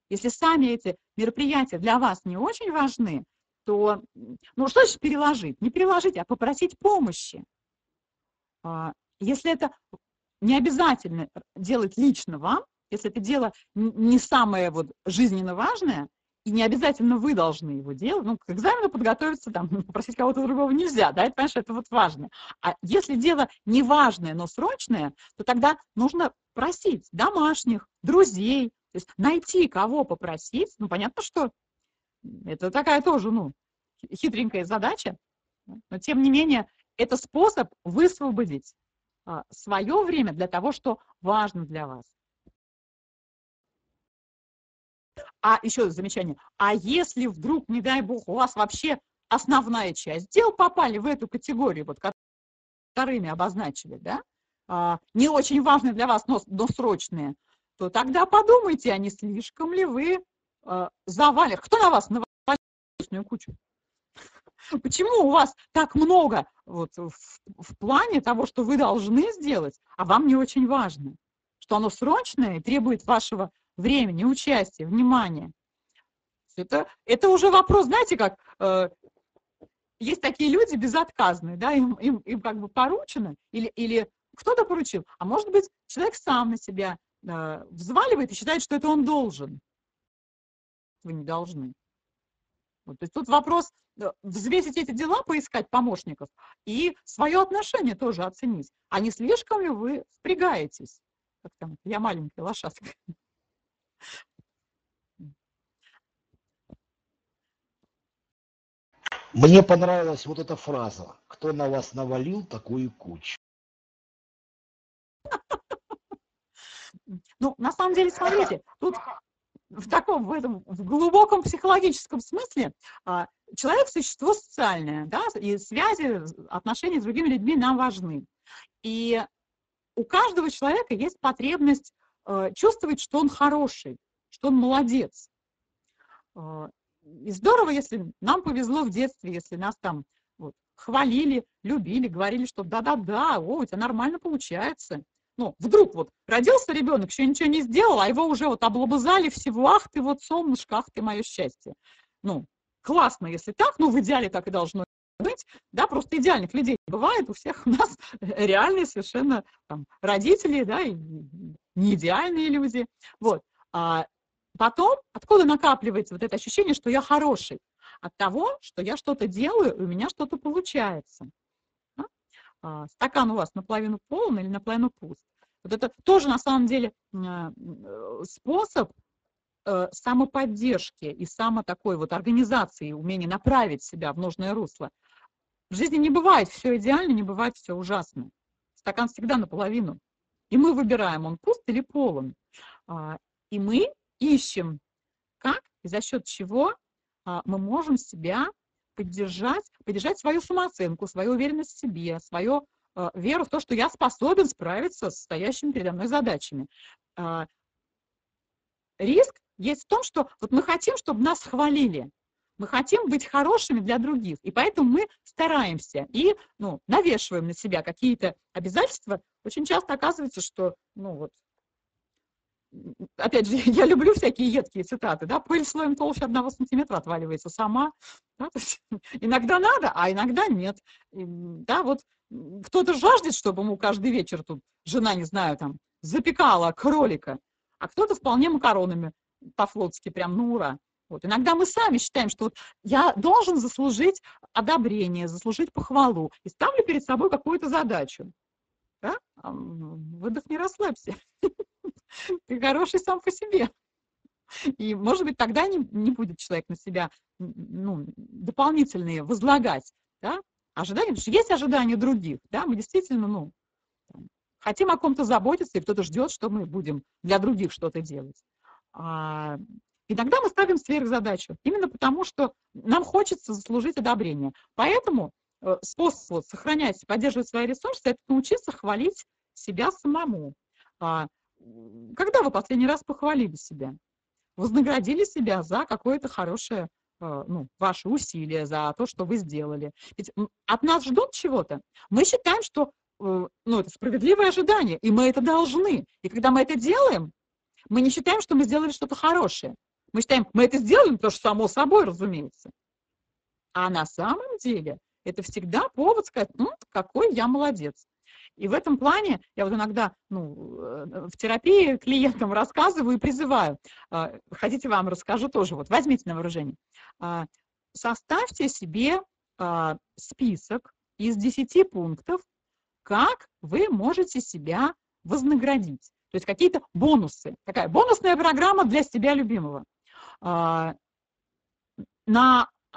Если сами эти мероприятия для вас не очень важны, то, ну, что значит переложить? Не переложить, а попросить помощи. А, Если это не обязательно делать лично вам, если это дело не самое вот жизненно важное, и не обязательно вы должны его делать, ну, к экзамену подготовиться, там, попросить кого-то другого нельзя, да, это, понимаешь, это вот важно. А если дело не важное, но срочное, то тогда нужно просить домашних, друзей, то есть найти кого попросить, ну, понятно, что это такая тоже, ну, хи- хитренькая задача, но тем не менее, это способ высвободить свое время для того, что важно для вас. А еще замечание. А если вдруг, не дай бог, у вас вообще основная часть дел попали в эту категорию, вот вторыми обозначили, да, а, не очень важные для вас, но, но срочные, то тогда подумайте, а не слишком ли вы а, завалили. Кто на вас навалил кучу? *laughs* Почему у вас так много вот, в, в плане того, что вы должны сделать, а вам не очень важно? Что оно срочное и требует вашего времени, участия, внимания. Это, это уже вопрос, знаете, как э, есть такие люди безотказные, да, им, им, им как бы поручено, или, или кто-то поручил, а может быть, человек сам на себя э, взваливает и считает, что это он должен. вы не должны. Вот, то есть тут вопрос э, взвесить эти дела, поискать помощников и свое отношение тоже оценить. А не слишком ли вы впрягаетесь? Как там, я маленькая лошадка. Мне понравилась вот эта фраза. Кто на вас навалил такую кучу? Ну, на самом деле, смотрите, тут в таком, в этом, в глубоком психологическом смысле а, человек – существо социальное, да, и связи, отношения с другими людьми нам важны. И у каждого человека есть потребность э, чувствовать, что он хороший, что он молодец. И здорово, если нам повезло в детстве, если нас там вот, хвалили, любили, говорили, что да-да-да, о, у тебя нормально получается. Ну, вдруг вот родился ребенок, еще ничего не сделал, а его уже вот облобызали всего, ах ты вот солнышко, ах ты мое счастье. Ну, классно, если так, ну, в идеале так и должно быть, да, просто идеальных людей бывает, у всех у нас *laughs* реальные совершенно там, родители, да, и не идеальные люди, вот. А потом, откуда накапливается вот это ощущение, что я хороший? От того, что я что-то делаю, и у меня что-то получается. А, стакан у вас наполовину полон или наполовину пуст. Вот это тоже на самом деле э, способ э, самоподдержки и само такой вот организации, умения направить себя в нужное русло. В жизни не бывает все идеально, не бывает все ужасно. Стакан всегда наполовину. И мы выбираем, он пуст или полон. А, и мы ищем, как и за счет чего мы можем себя поддержать, поддержать свою самооценку, свою уверенность в себе, свою э, веру в то, что я способен справиться с стоящими передо мной задачами. Э, риск есть в том, что вот мы хотим, чтобы нас хвалили, мы хотим быть хорошими для других, и поэтому мы стараемся и ну, навешиваем на себя какие-то обязательства. Очень часто оказывается, что ну, вот, опять же, *laughs* я люблю всякие едкие цитаты, да, пыль слоем толще одного сантиметра отваливается сама. Да, *laughs* иногда надо, а иногда нет. И, да, вот кто-то жаждет, чтобы ему каждый вечер тут жена, не знаю, там, запекала кролика, а кто-то вполне макаронами по-флотски, прям ну ура. Вот. Иногда мы сами считаем, что вот я должен заслужить одобрение, заслужить похвалу, и ставлю перед собой какую-то задачу. Да? Выдохни, расслабься. *laughs* Ты *laughs* хороший сам по себе. И, может быть, тогда не, не будет человек на себя ну, дополнительные возлагать да? ожидания, потому что есть ожидания других. Да? Мы действительно ну, хотим о ком-то заботиться, и кто-то ждет, что мы будем для других что-то делать. А, иногда мы ставим сверхзадачу, именно потому что нам хочется заслужить одобрение. Поэтому э, способ сохранять, поддерживать свои ресурсы – это научиться хвалить себя самому. А, когда вы последний раз похвалили себя? Вознаградили себя за какое-то хорошее, э, ну, ваше усилие, за то, что вы сделали. Ведь от нас ждут чего-то. Мы считаем, что э, ну, это справедливое ожидание, и мы это должны. И когда мы это делаем, мы не считаем, что мы сделали что-то хорошее. Мы считаем, мы это сделали, потому что само собой, разумеется. А на самом деле это всегда повод сказать, ну, какой я молодец. И в этом плане я вот иногда ну, э, в терапии клиентам рассказываю и призываю. А, хотите, вам расскажу тоже. Вот возьмите на вооружение. А, составьте себе а, список из 10 пунктов, как вы можете себя вознаградить. То есть какие-то бонусы. Такая бонусная программа для себя любимого. На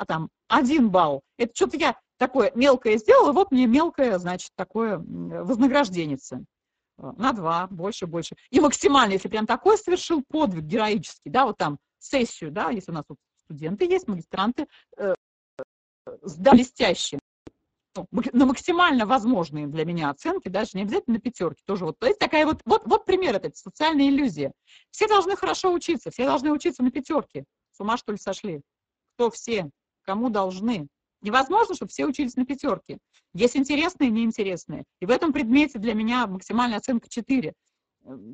а, там, один балл. Это что-то я такое мелкое сделала, вот мне мелкое, значит, такое вознаграждение. Э, на два, больше, больше. И максимально, если прям такой совершил подвиг героический, да, вот там сессию, да, если у нас тут студенты есть, магистранты, э, да, блестящие, ну, на максимально возможные для меня оценки, даже не обязательно на пятерки, тоже вот, то есть такая вот, вот, вот пример этой социальной иллюзии. Все должны хорошо учиться, все должны учиться на пятерке. С ума что ли сошли? Кто все? Кому должны? Невозможно, чтобы все учились на пятерке. Есть интересные и неинтересные. И в этом предмете для меня максимальная оценка 4.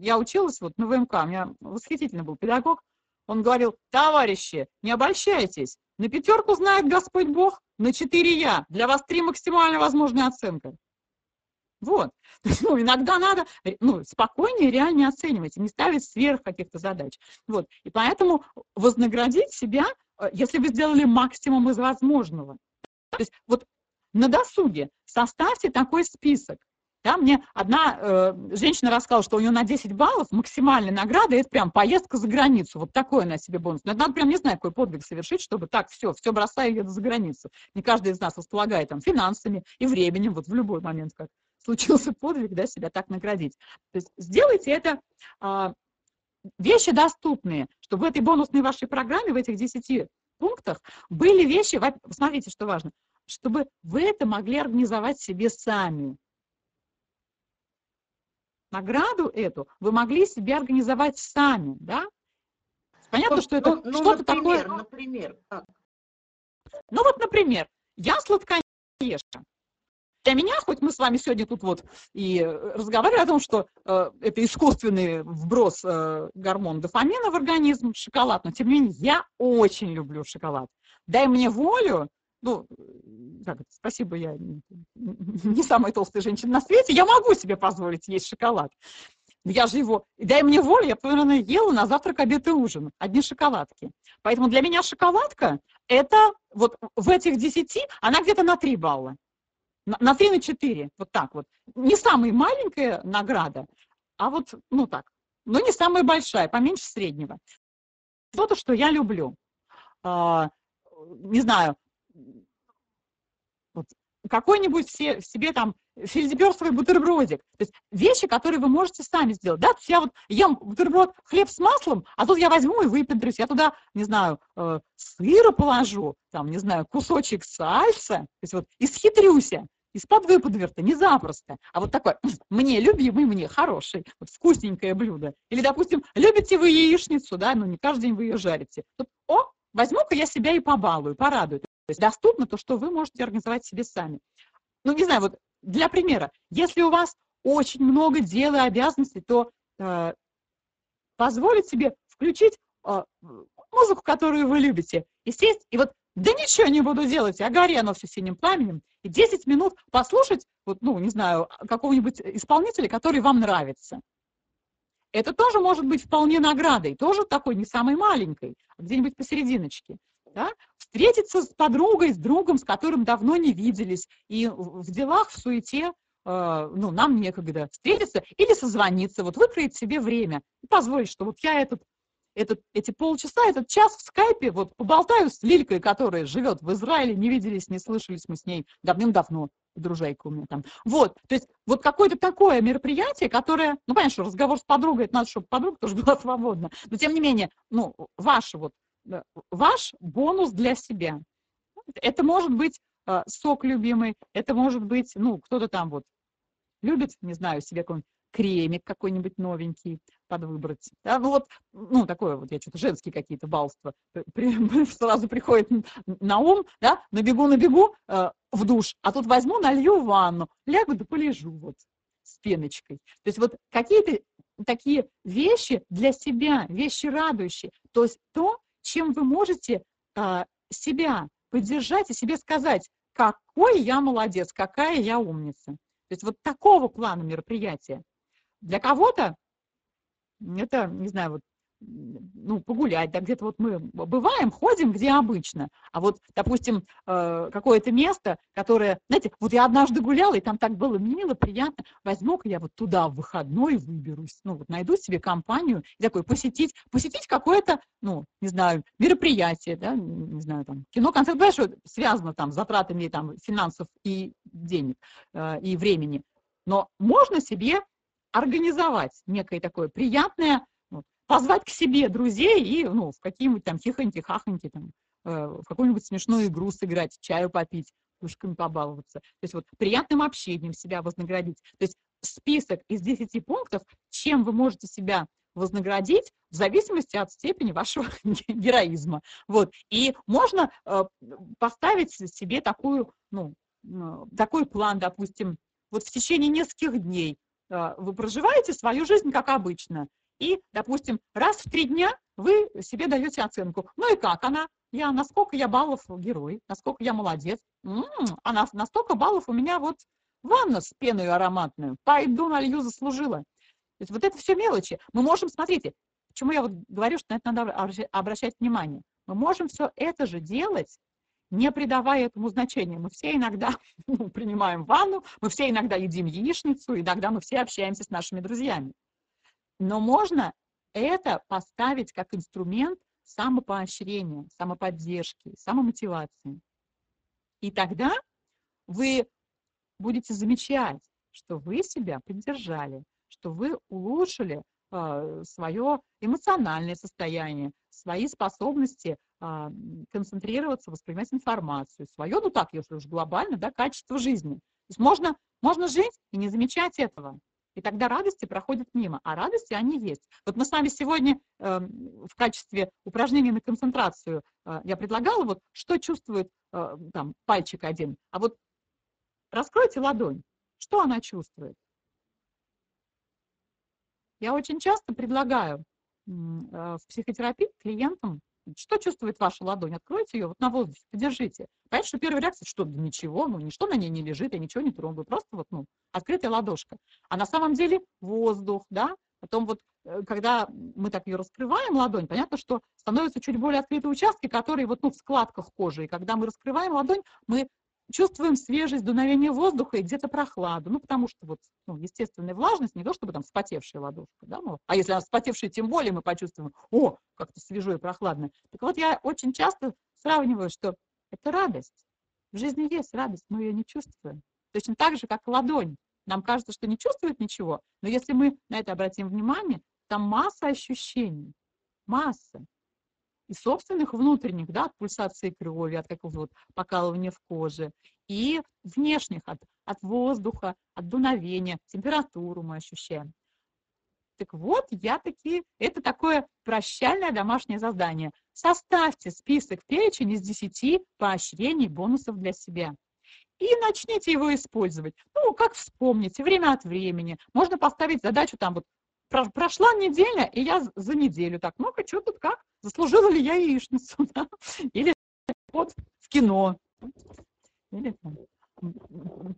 Я училась вот на ВМК, у меня восхитительно был педагог. Он говорил, товарищи, не обольщайтесь, на пятерку знает Господь Бог, на 4 я. Для вас 3 максимально возможная оценка. Вот. *laughs* Ну, иногда надо ну, спокойнее реально оценивать, не ставить сверх каких-то задач. Вот. И поэтому вознаградить себя, э, если вы сделали максимум из возможного. То есть вот на досуге составьте такой список. Да, мне одна э, женщина рассказала, что у нее на 10 баллов максимальная награда – это прям поездка за границу. Вот такой она себе бонус. Но это надо прям, не знаю, какой подвиг совершить, чтобы так, все, все бросаю и еду за границу. Не каждый из нас располагает там финансами и временем, вот в любой момент, как случился подвиг, да, себя так наградить. То есть сделайте это э, вещи доступные, чтобы в этой бонусной вашей программе, в этих 10 пунктах были вещи, смотрите, что важно, чтобы вы это могли организовать себе сами награду эту вы могли себе организовать сами, да? Понятно, ну, что это ну, что-то например, такое... Например, как? Ну вот, например, я сладкоежка. Для меня, хоть мы с вами сегодня тут вот и разговаривали о том, что э, это искусственный вброс э, гормона дофамина в организм, шоколад, но тем не менее я очень люблю шоколад. Дай мне волю, ну, как это, спасибо, я не самая толстая женщина на свете, я могу себе позволить есть шоколад. Я же его, дай мне волю, я, наверное, ела на завтрак, обед и ужин, одни шоколадки. Поэтому для меня шоколадка, это вот в этих десяти, она где-то на три балла. На три, на четыре, вот так вот. Не самая маленькая награда, а вот, ну так, но не самая большая, поменьше среднего. Что-то, что я люблю. А, не знаю, вот, какой-нибудь себе, себе там фельдеберсовый бутербродик. То есть вещи, которые вы можете сами сделать. Да? я вот ем бутерброд хлеб с маслом, а тут я возьму и выпендрюсь. Я туда, не знаю, э, сыра положу, там, не знаю, кусочек сальса, то есть вот исхитрюсь из-под выподверта, не запросто. А вот такой, мне любимый, мне хороший, вот вкусненькое блюдо. Или, допустим, любите вы яичницу, да, но ну, не каждый день вы ее жарите. Тут, о, возьму-ка я себя и побалую, порадую. То есть доступно то, что вы можете организовать себе сами. Ну, не знаю, вот для примера, если у вас очень много дел и обязанностей, то э, позволить себе включить э, музыку, которую вы любите, и сесть, и вот да ничего не буду делать, а гори оно все синим пламенем, и 10 минут послушать, вот, ну, не знаю, какого-нибудь исполнителя, который вам нравится. Это тоже может быть вполне наградой, тоже такой не самой маленькой, а где-нибудь посерединочке да, встретиться с подругой, с другом, с которым давно не виделись, и в делах, в суете, э, ну, нам некогда встретиться или созвониться, вот выкроить себе время и позволить, что вот я этот, этот, эти полчаса, этот час в скайпе вот поболтаю с Лилькой, которая живет в Израиле, не виделись, не слышались мы с ней давным-давно, дружайка у меня там. Вот, то есть вот какое-то такое мероприятие, которое, ну, понятно, что разговор с подругой, это надо, чтобы подруга тоже была *laughs* свободна, но тем не менее, ну, ваше вот ваш бонус для себя. Это может быть э, сок любимый, это может быть, ну, кто-то там вот любит, не знаю, себе какой-нибудь кремик какой-нибудь новенький подвыбрать. Да? Ну вот, ну такое вот, я что-то женские какие-то балства при, *laughs* сразу приходит на ум, да, набегу, набегу э, в душ, а тут возьму, налью ванну, лягу да полежу вот с пеночкой. То есть вот какие-то такие вещи для себя, вещи радующие. То есть то, чем вы можете а, себя поддержать и себе сказать, какой я молодец, какая я умница. То есть вот такого плана мероприятия. Для кого-то это, не знаю, вот ну, погулять, да, где-то вот мы бываем, ходим, где обычно, а вот, допустим, э, какое-то место, которое, знаете, вот я однажды гуляла, и там так было мило, приятно, возьму-ка я вот туда в выходной выберусь, ну, вот найду себе компанию, и такой посетить, посетить какое-то, ну, не знаю, мероприятие, да, не знаю, там, кино, концерт, понимаешь, связано там с затратами там финансов и денег, э, и времени, но можно себе организовать некое такое приятное позвать к себе друзей и ну, в какие-нибудь там хихоньки-хахоньки, там, э, в какую-нибудь смешную игру сыграть, чаю попить, пушками побаловаться. То есть вот приятным общением себя вознаградить. То есть список из 10 пунктов, чем вы можете себя вознаградить в зависимости от степени вашего *laughs* героизма. Вот. И можно э, поставить себе такую, ну, э, такой план, допустим, вот в течение нескольких дней вы проживаете свою жизнь как обычно, и, допустим, раз в три дня вы себе даете оценку. Ну и как она? Я, насколько я баллов герой, насколько я молодец. М-м, а на, на столько баллов у меня вот Ванна с пеной ароматную. Пойду налью, заслужила. То есть вот это все мелочи. Мы можем, смотрите, почему я вот говорю, что на это надо обращать внимание. Мы можем все это же делать, не придавая этому значения. Мы все иногда *laughs* ну, принимаем ванну, мы все иногда едим яичницу, иногда мы все общаемся с нашими друзьями. Но можно это поставить как инструмент самопоощрения, самоподдержки, самомотивации. И тогда вы будете замечать, что вы себя поддержали, что вы улучшили свое эмоциональное состояние, свои способности э, концентрироваться, воспринимать информацию, свое, ну так, если уж глобально, да, качество жизни. То есть можно, можно жить и не замечать этого. И тогда радости проходят мимо, а радости они есть. Вот мы с вами сегодня э, в качестве упражнения на концентрацию э, я предлагала, вот что чувствует э, там пальчик один, а вот раскройте ладонь, что она чувствует. Я очень часто предлагаю э, в психотерапии клиентам что чувствует ваша ладонь? Откройте ее вот на воздухе, подержите. Понятно, что первая реакция, что да ничего, ну ничто на ней не лежит, я ничего не трогаю, просто вот, ну, открытая ладошка. А на самом деле воздух, да, потом вот, э, когда мы так ее раскрываем, ладонь, понятно, что становятся чуть более открытые участки, которые вот, ну, в складках кожи, и когда мы раскрываем ладонь, мы чувствуем свежесть, дуновение воздуха и где-то прохладу. Ну, потому что вот, ну, естественная влажность, не то чтобы там вспотевшая ладошка, да, ну, а если она вспотевшая, тем более мы почувствуем, о, как-то свежо и прохладно. Так вот, я очень часто сравниваю, что это радость. В жизни есть радость, мы ее не чувствуем. Точно так же, как ладонь. Нам кажется, что не чувствует ничего, но если мы на это обратим внимание, там масса ощущений, масса и собственных внутренних, да, от пульсации крови, от какого-то вот покалывания в коже, и внешних, от, от воздуха, от дуновения, температуру мы ощущаем. Так вот, я таки, это такое прощальное домашнее задание. Составьте список перечень из 10 поощрений, бонусов для себя. И начните его использовать. Ну, как вспомните, время от времени. Можно поставить задачу там вот прошла неделя, и я за неделю так, ну-ка, что тут как? Заслужила ли я яичницу? *laughs* Да? Или вот в кино. Или там,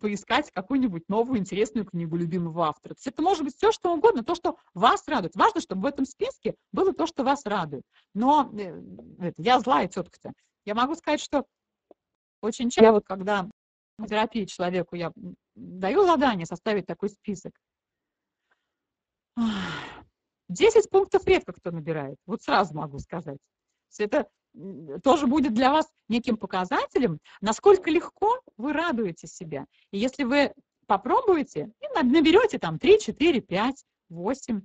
поискать какую-нибудь новую интересную книгу любимого автора. То есть это может быть все, что угодно, то, что вас радует. Важно, чтобы в этом списке было то, что вас радует. Но э, это, я злая тетка-то. Я могу сказать, что очень часто, я вот когда в терапии человеку я даю задание составить такой список, 10 пунктов редко кто набирает, вот сразу могу сказать. Это тоже будет для вас неким показателем, насколько легко вы радуете себя. И если вы попробуете и наберете там 3, 4, 5, 8,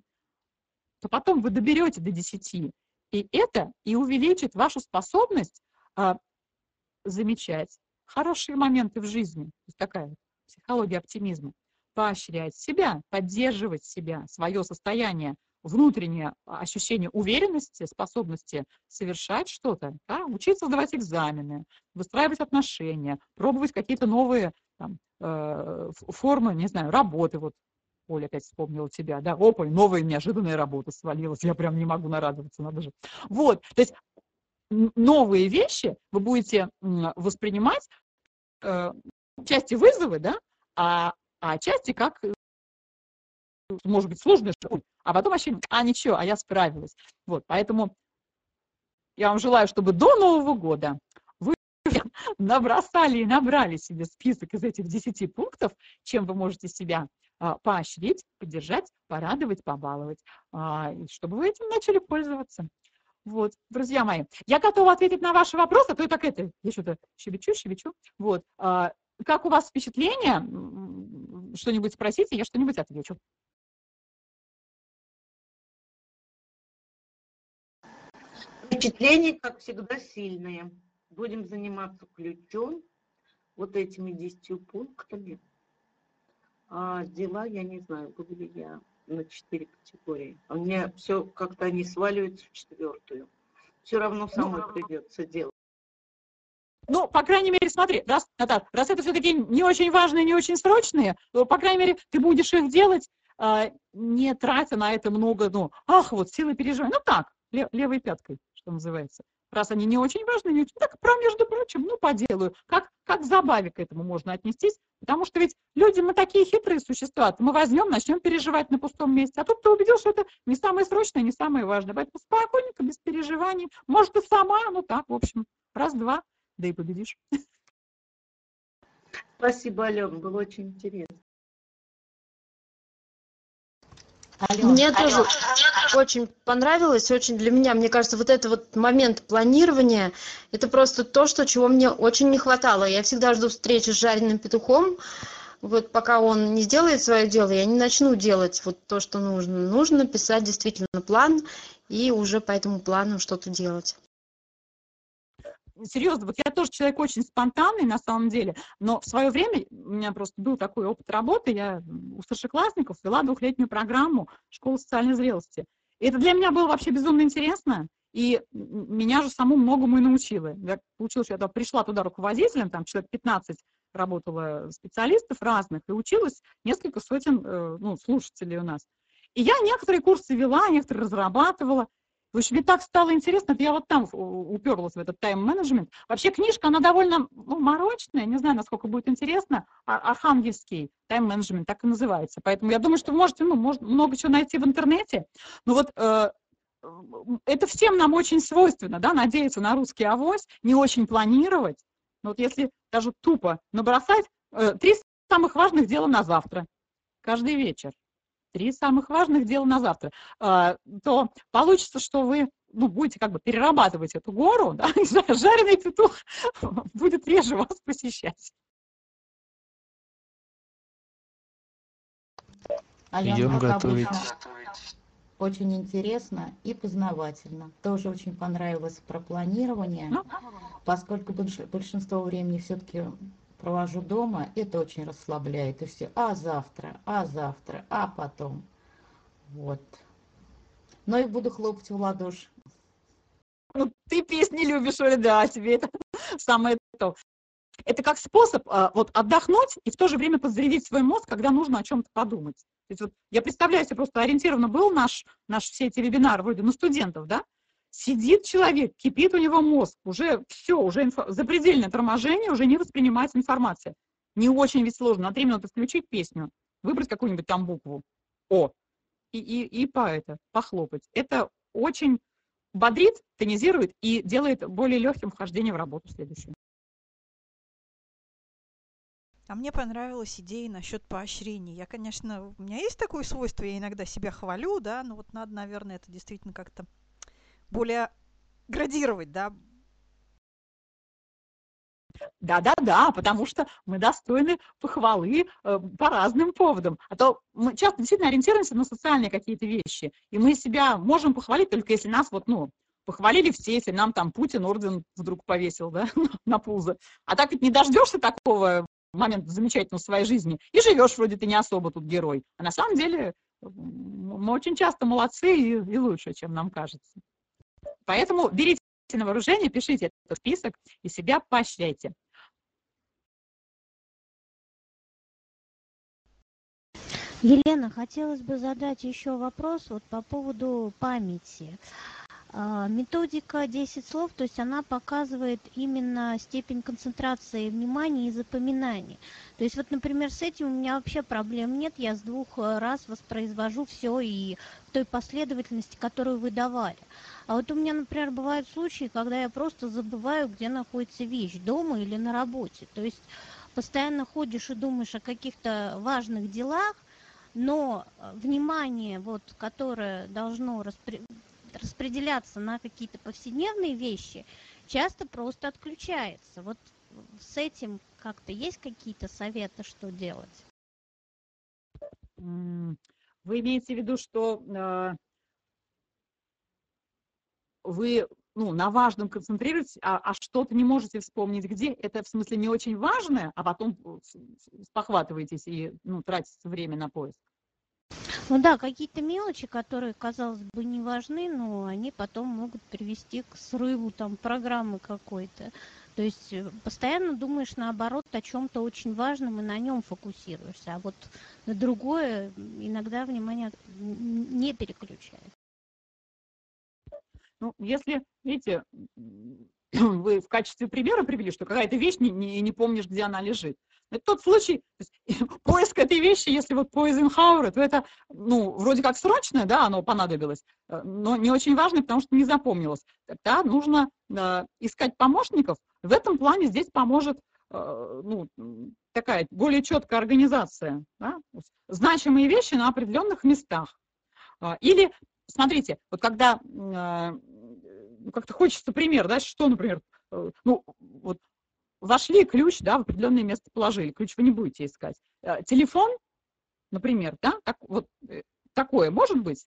то потом вы доберете до 10. И это и увеличит вашу способность а, замечать хорошие моменты в жизни. Такая психология оптимизма поощрять себя, поддерживать себя, свое состояние, внутреннее ощущение уверенности, способности совершать что-то, да, учиться сдавать экзамены, выстраивать отношения, пробовать какие-то новые там, э, формы, не знаю, работы. Вот Оля опять вспомнила тебя, да, опа, новая неожиданная работа свалилась, я прям не могу нарадоваться, надо же. Вот, то есть новые вещи вы будете воспринимать э, части вызовы, да, а а отчасти как, э, может быть, сложно, а потом вообще, а ничего, а я справилась. Вот, поэтому я вам желаю, чтобы до Нового года вы *laughs* набросали и набрали себе список из этих 10 пунктов, чем вы можете себя а, поощрить, поддержать, порадовать, побаловать, а, чтобы вы этим начали пользоваться. Вот, друзья мои, я готова ответить на ваши вопросы, а то и так это, я что-то щебечу, щебечу. Вот, а, как у вас впечатление? Что-нибудь спросите, я что-нибудь отвечу. Впечатления, как всегда, сильные. Будем заниматься ключом, вот этими десятью пунктами. А дела, я не знаю, буду ли я на четыре категории. У меня все как-то они сваливаются в четвертую. Все равно самой ну, придется делать. Ну, по крайней мере, смотри, раз, Наташ, раз это все-таки не очень важные, не очень срочные, то, по крайней мере, ты будешь их делать, э, не тратя на это много, ну, ах, вот силы переживания. Ну так, левой пяткой, что называется. раз они не очень важны, не очень, так про, между прочим, ну, поделаю. Как, как забаве к этому можно отнестись? Потому что ведь люди, мы такие хитрые существа, мы возьмем, начнем переживать на пустом месте. А тут ты убедил, что это не самое срочное, не самое важное. Поэтому спокойненько, без переживаний. Может, и сама, ну так, в общем, раз-два, да и победишь. Спасибо, Алена, было очень интересно. Алена, мне Алена. тоже очень понравилось, очень для меня, мне кажется, вот этот вот момент планирования, это просто то, что, чего мне очень не хватало. Я всегда жду встречи с жареным петухом, вот пока он не сделает свое дело, я не начну делать вот то, что нужно. Нужно писать действительно план и уже по этому плану что-то делать серьезно, вот я тоже человек очень спонтанный на самом деле, но в свое время у меня просто был такой опыт работы, я у старшеклассников вела двухлетнюю программу школы социальной зрелости. И это для меня было вообще безумно интересно, и меня же саму многому и научило. Я получилось, что я пришла туда руководителем, там человек 15 работало специалистов разных, и училась несколько сотен э, ну, слушателей у нас. И я некоторые курсы вела, некоторые разрабатывала. В общем, мне так стало интересно, я вот там уперлась в этот тайм-менеджмент. Вообще книжка, она довольно ну, морочная, не знаю, насколько будет интересно. А, Архангельский тайм-менеджмент, так и называется. Поэтому я думаю, что вы можете ну, может, много чего найти в интернете. Но вот э, это всем нам очень свойственно, да, надеяться на русский авось, не очень планировать. Но вот если даже тупо набросать э, три самых важных дела на завтра, каждый вечер три самых важных дела на завтра, а, то получится, что вы ну, будете как бы перерабатывать эту гору, да, *laughs* жареный петух *laughs* будет реже вас посещать. Алена, Идем готовить. Очень интересно и познавательно. Тоже очень понравилось про планирование, ну, поскольку большинство времени все-таки провожу дома, это очень расслабляет. И все, а завтра, а завтра, а потом. Вот. Но и буду хлопать в ладоши. Ну, ты песни любишь, Оля, да, тебе это *laughs* самое то. Это как способ а, вот отдохнуть и в то же время подзарядить свой мозг, когда нужно о чем-то подумать. То есть вот я представляю себе, просто ориентированно был наш, наш все эти вебинары вроде на студентов, да, сидит человек, кипит у него мозг, уже все, уже инфо, запредельное торможение, уже не воспринимается информация. Не очень ведь сложно. На три минуты включить песню, выбрать какую-нибудь там букву О и, и, и по это, похлопать. Это очень бодрит, тонизирует и делает более легким вхождение в работу следующую. А мне понравилась идея насчет поощрений. Я, конечно, у меня есть такое свойство, я иногда себя хвалю, да, но вот надо, наверное, это действительно как-то более градировать, да? Да-да-да, потому что мы достойны похвалы э, по разным поводам. А то мы часто действительно ориентируемся на социальные какие-то вещи, и мы себя можем похвалить только если нас вот, ну, похвалили все, если нам там Путин орден вдруг повесил, да, *laughs* на пузо. А так ведь не дождешься такого момента замечательного в своей жизни, и живешь вроде ты не особо тут герой. А на самом деле мы очень часто молодцы и, и лучше, чем нам кажется. Поэтому берите на вооружение, пишите этот список и себя поощряйте. Елена, хотелось бы задать еще вопрос вот по поводу памяти. А, методика 10 слов, то есть она показывает именно степень концентрации внимания и запоминания. То есть вот, например, с этим у меня вообще проблем нет, я с двух раз воспроизвожу все и в той последовательности, которую вы давали. А вот у меня, например, бывают случаи, когда я просто забываю, где находится вещь, дома или на работе. То есть постоянно ходишь и думаешь о каких-то важных делах, но э, внимание, вот, которое должно распределяться на какие-то повседневные вещи, часто просто отключается. Вот с этим как-то есть какие-то советы, что делать? Вы имеете в виду, что э, вы ну, на важном концентрируетесь, а, а что-то не можете вспомнить где, это в смысле не очень важное, а потом спохватываетесь и ну, тратите время на поиск? Ну да, какие-то мелочи, которые, казалось бы, не важны, но они потом могут привести к срыву там программы какой-то. То есть э, постоянно думаешь наоборот о чем-то очень важном и на нем фокусируешься, а вот на другое иногда внимание не переключает. Ну, если, видите, *clears throat* вы в качестве примера привели, что какая-то вещь не, не, не помнишь, где она лежит. Это тот случай, то есть, *laughs* поиск этой вещи, если вот по Эйзенхауэру, то это, ну, вроде как срочное, да, оно понадобилось, э, но не очень важное, потому что не запомнилось. Тогда нужно э, искать помощников. В этом плане здесь поможет э, ну, такая более четкая организация, да? значимые вещи на определенных местах. А, или, смотрите, вот когда э, как-то хочется пример, да, что, например, э, ну, вот вошли ключ, да, в определенное место положили, ключ вы не будете искать. Э, телефон, например, да, так, вот такое может быть?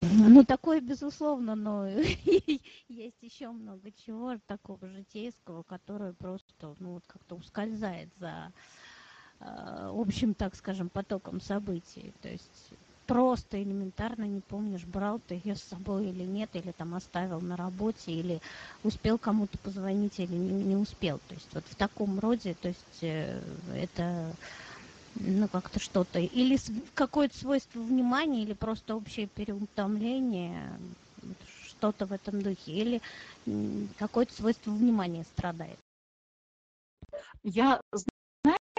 Ну, такое, безусловно, но *laughs* есть еще много чего такого житейского, которое просто, ну, вот как-то ускользает за общим, так скажем, потоком событий. То есть просто элементарно не помнишь, брал ты ее с собой или нет, или там оставил на работе, или успел кому-то позвонить, или не, не успел. То есть вот в таком роде, то есть э, это ну как-то что-то, или какое-то свойство внимания, или просто общее переутомление, что-то в этом духе, или какое-то свойство внимания страдает. Я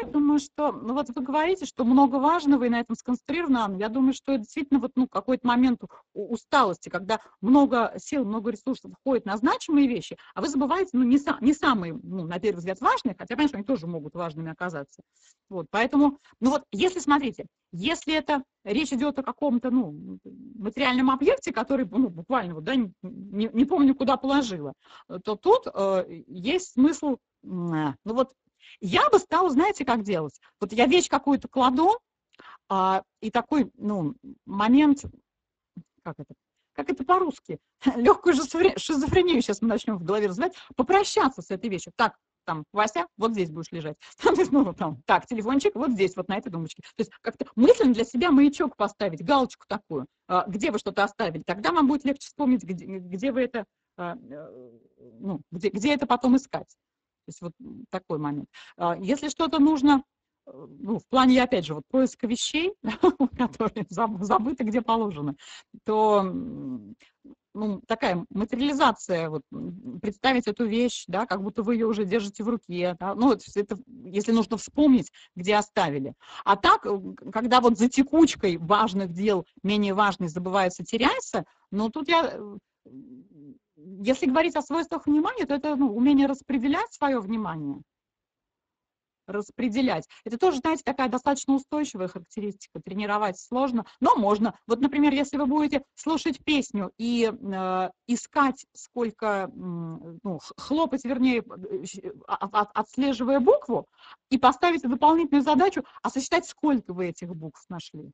я думаю, что, ну вот вы говорите, что много важного и на этом сконцентрировано. Я думаю, что это действительно вот, ну, какой-то момент усталости, когда много сил, много ресурсов уходит на значимые вещи, а вы забываете, ну, не, са, не самые, ну, на первый взгляд, важные, хотя, конечно, они тоже могут важными оказаться. Вот, поэтому, ну вот, если, смотрите, если это речь идет о каком-то, ну, материальном объекте, который, ну, буквально, вот, да, не, не помню, куда положила, то тут э, есть смысл, э, ну вот, я бы стала, знаете, как делать? Вот я вещь какую-то кладу, а, и такой, ну, момент, как это, как это по-русски, *laughs* легкую шизофрению сейчас мы начнем в голове развивать, попрощаться с этой вещью. Так, там, Вася, вот здесь будешь лежать. *laughs* Там, ну, там, так, телефончик вот здесь, вот на этой думочке. То есть как-то мысленно для себя маячок поставить, галочку такую, а, где вы что-то оставили. Тогда вам будет легче вспомнить, где, где вы это, а, э, ну, где, где это потом искать. То есть вот такой момент. А, если что-то нужно, э, ну, в плане, опять же, вот поиска вещей, *laughs* которые забыты, где положено, то ну, такая материализация, вот, представить эту вещь, да, как будто вы ее уже держите в руке, да, ну, это, если нужно вспомнить, где оставили. А так, э, когда вот за текучкой важных дел менее важный забывается, теряется, ну, тут я э, если говорить о свойствах внимания, то это ну, умение распределять свое внимание. Распределять. Это тоже, знаете, такая достаточно устойчивая характеристика. Тренировать сложно, но можно. Вот, например, если вы будете слушать песню и э, искать, сколько, ну, хлопать, вернее, э, от, отслеживая букву, и поставить дополнительную задачу, а сосчитать, сколько вы этих букв нашли.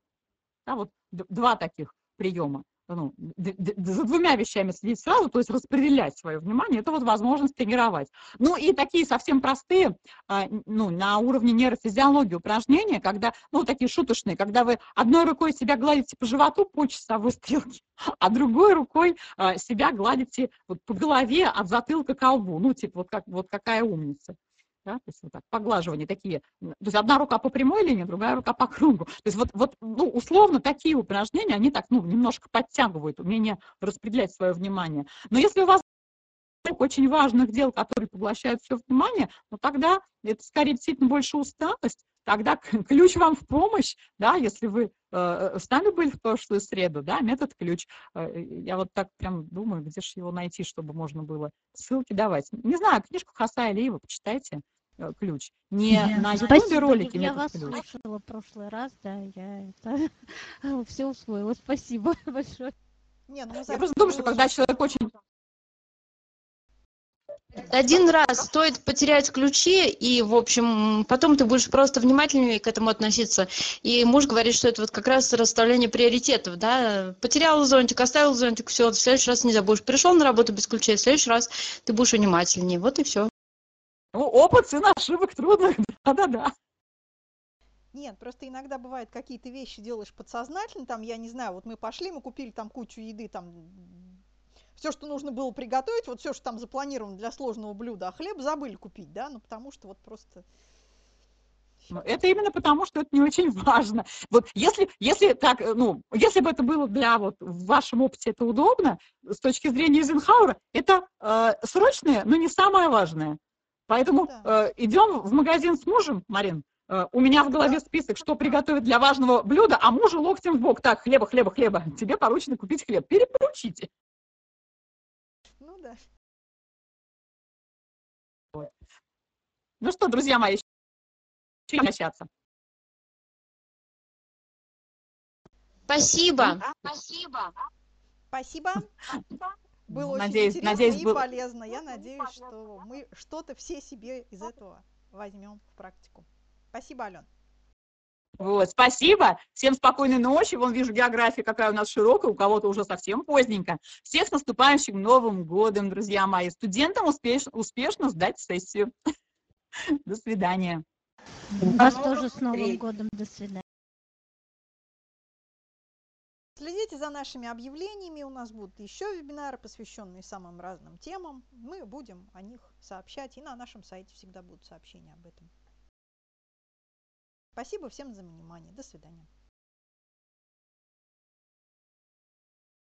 Да, вот два таких приема ну, за двумя вещами следить сразу, то есть распределять свое внимание, это вот возможность тренировать. Ну и такие совсем простые, а, ну, на уровне нейрофизиологии упражнения, когда, ну, такие шуточные, когда вы одной рукой себя гладите по животу по часовой стрелке, *laughs* а другой рукой а, себя гладите вот по голове от затылка к колбу, ну, типа вот, как, вот какая умница да, то есть вот так, поглаживание такие, то есть одна рука по прямой линии, другая рука по кругу. То есть вот, вот ну, условно такие упражнения, они так, ну, немножко подтягивают умение распределять свое внимание. Но если у вас очень важных дел, которые поглощают все внимание, ну тогда это скорее действительно больше усталость, тогда *laughs* ключ вам в помощь, да, если вы э, с нами были в прошлую среду, да, метод ключ. Э, я вот так прям думаю, где же его найти, чтобы можно было ссылки давать. Не знаю, книжку Хаса Алиева почитайте, э, ключ. Не yeah. на ютубе ролики, Я вас ключ. слушала в прошлый раз, да, я это *laughs* все усвоила. Спасибо *laughs* большое. Не, ну, я просто думаю, что когда человек очень один раз стоит потерять ключи, и, в общем, потом ты будешь просто внимательнее к этому относиться. И муж говорит, что это вот как раз расставление приоритетов, да. Потерял зонтик, оставил зонтик, все, в следующий раз не забудешь. Пришел на работу без ключей, в следующий раз ты будешь внимательнее. Вот и все. Ну, опыт, сын ошибок трудных, *laughs* да-да-да. Нет, просто иногда бывает какие-то вещи делаешь подсознательно, там, я не знаю, вот мы пошли, мы купили там кучу еды, там, все, что нужно было приготовить, вот все, что там запланировано для сложного блюда, а хлеб забыли купить, да, ну потому что вот просто Ну, Это именно потому, что это не очень *laughs* важно. Вот если, если так, э, ну, если бы это было для вот в вашем опыте это удобно, с точки зрения Эйзенхауэра, это э, срочное, но не самое важное. Поэтому Да. э, идем в магазин с мужем, Марин. э, у меня в голове список, что приготовить для важного блюда, а мужу локтем в бок. Так, хлеба, хлеба, хлеба. Тебе поручено купить хлеб. Перепоручите. Ну да. Ну что, друзья мои, чем общаться? Спасибо. Спасибо. *laughs* Было Надеюсь- очень интересно надеюсь, и был- полезно. Я надеюсь, что мы что-то все себе из этого возьмем в практику. Спасибо, Ален. Вот, спасибо. Всем спокойной ночи. Вон вижу география, какая у нас широкая, у кого-то уже совсем поздненько. Всех с наступающим Новым годом, друзья мои. Студентам успеш- успешно сдать сессию. *laughs* До свидания. Вас тоже с Новым годом. До свидания. Следите за нашими объявлениями. У нас будут еще вебинары, посвященные самым разным темам. Мы будем о них сообщать. И на нашем сайте всегда будут сообщения об этом. Спасибо всем за внимание. До свидания.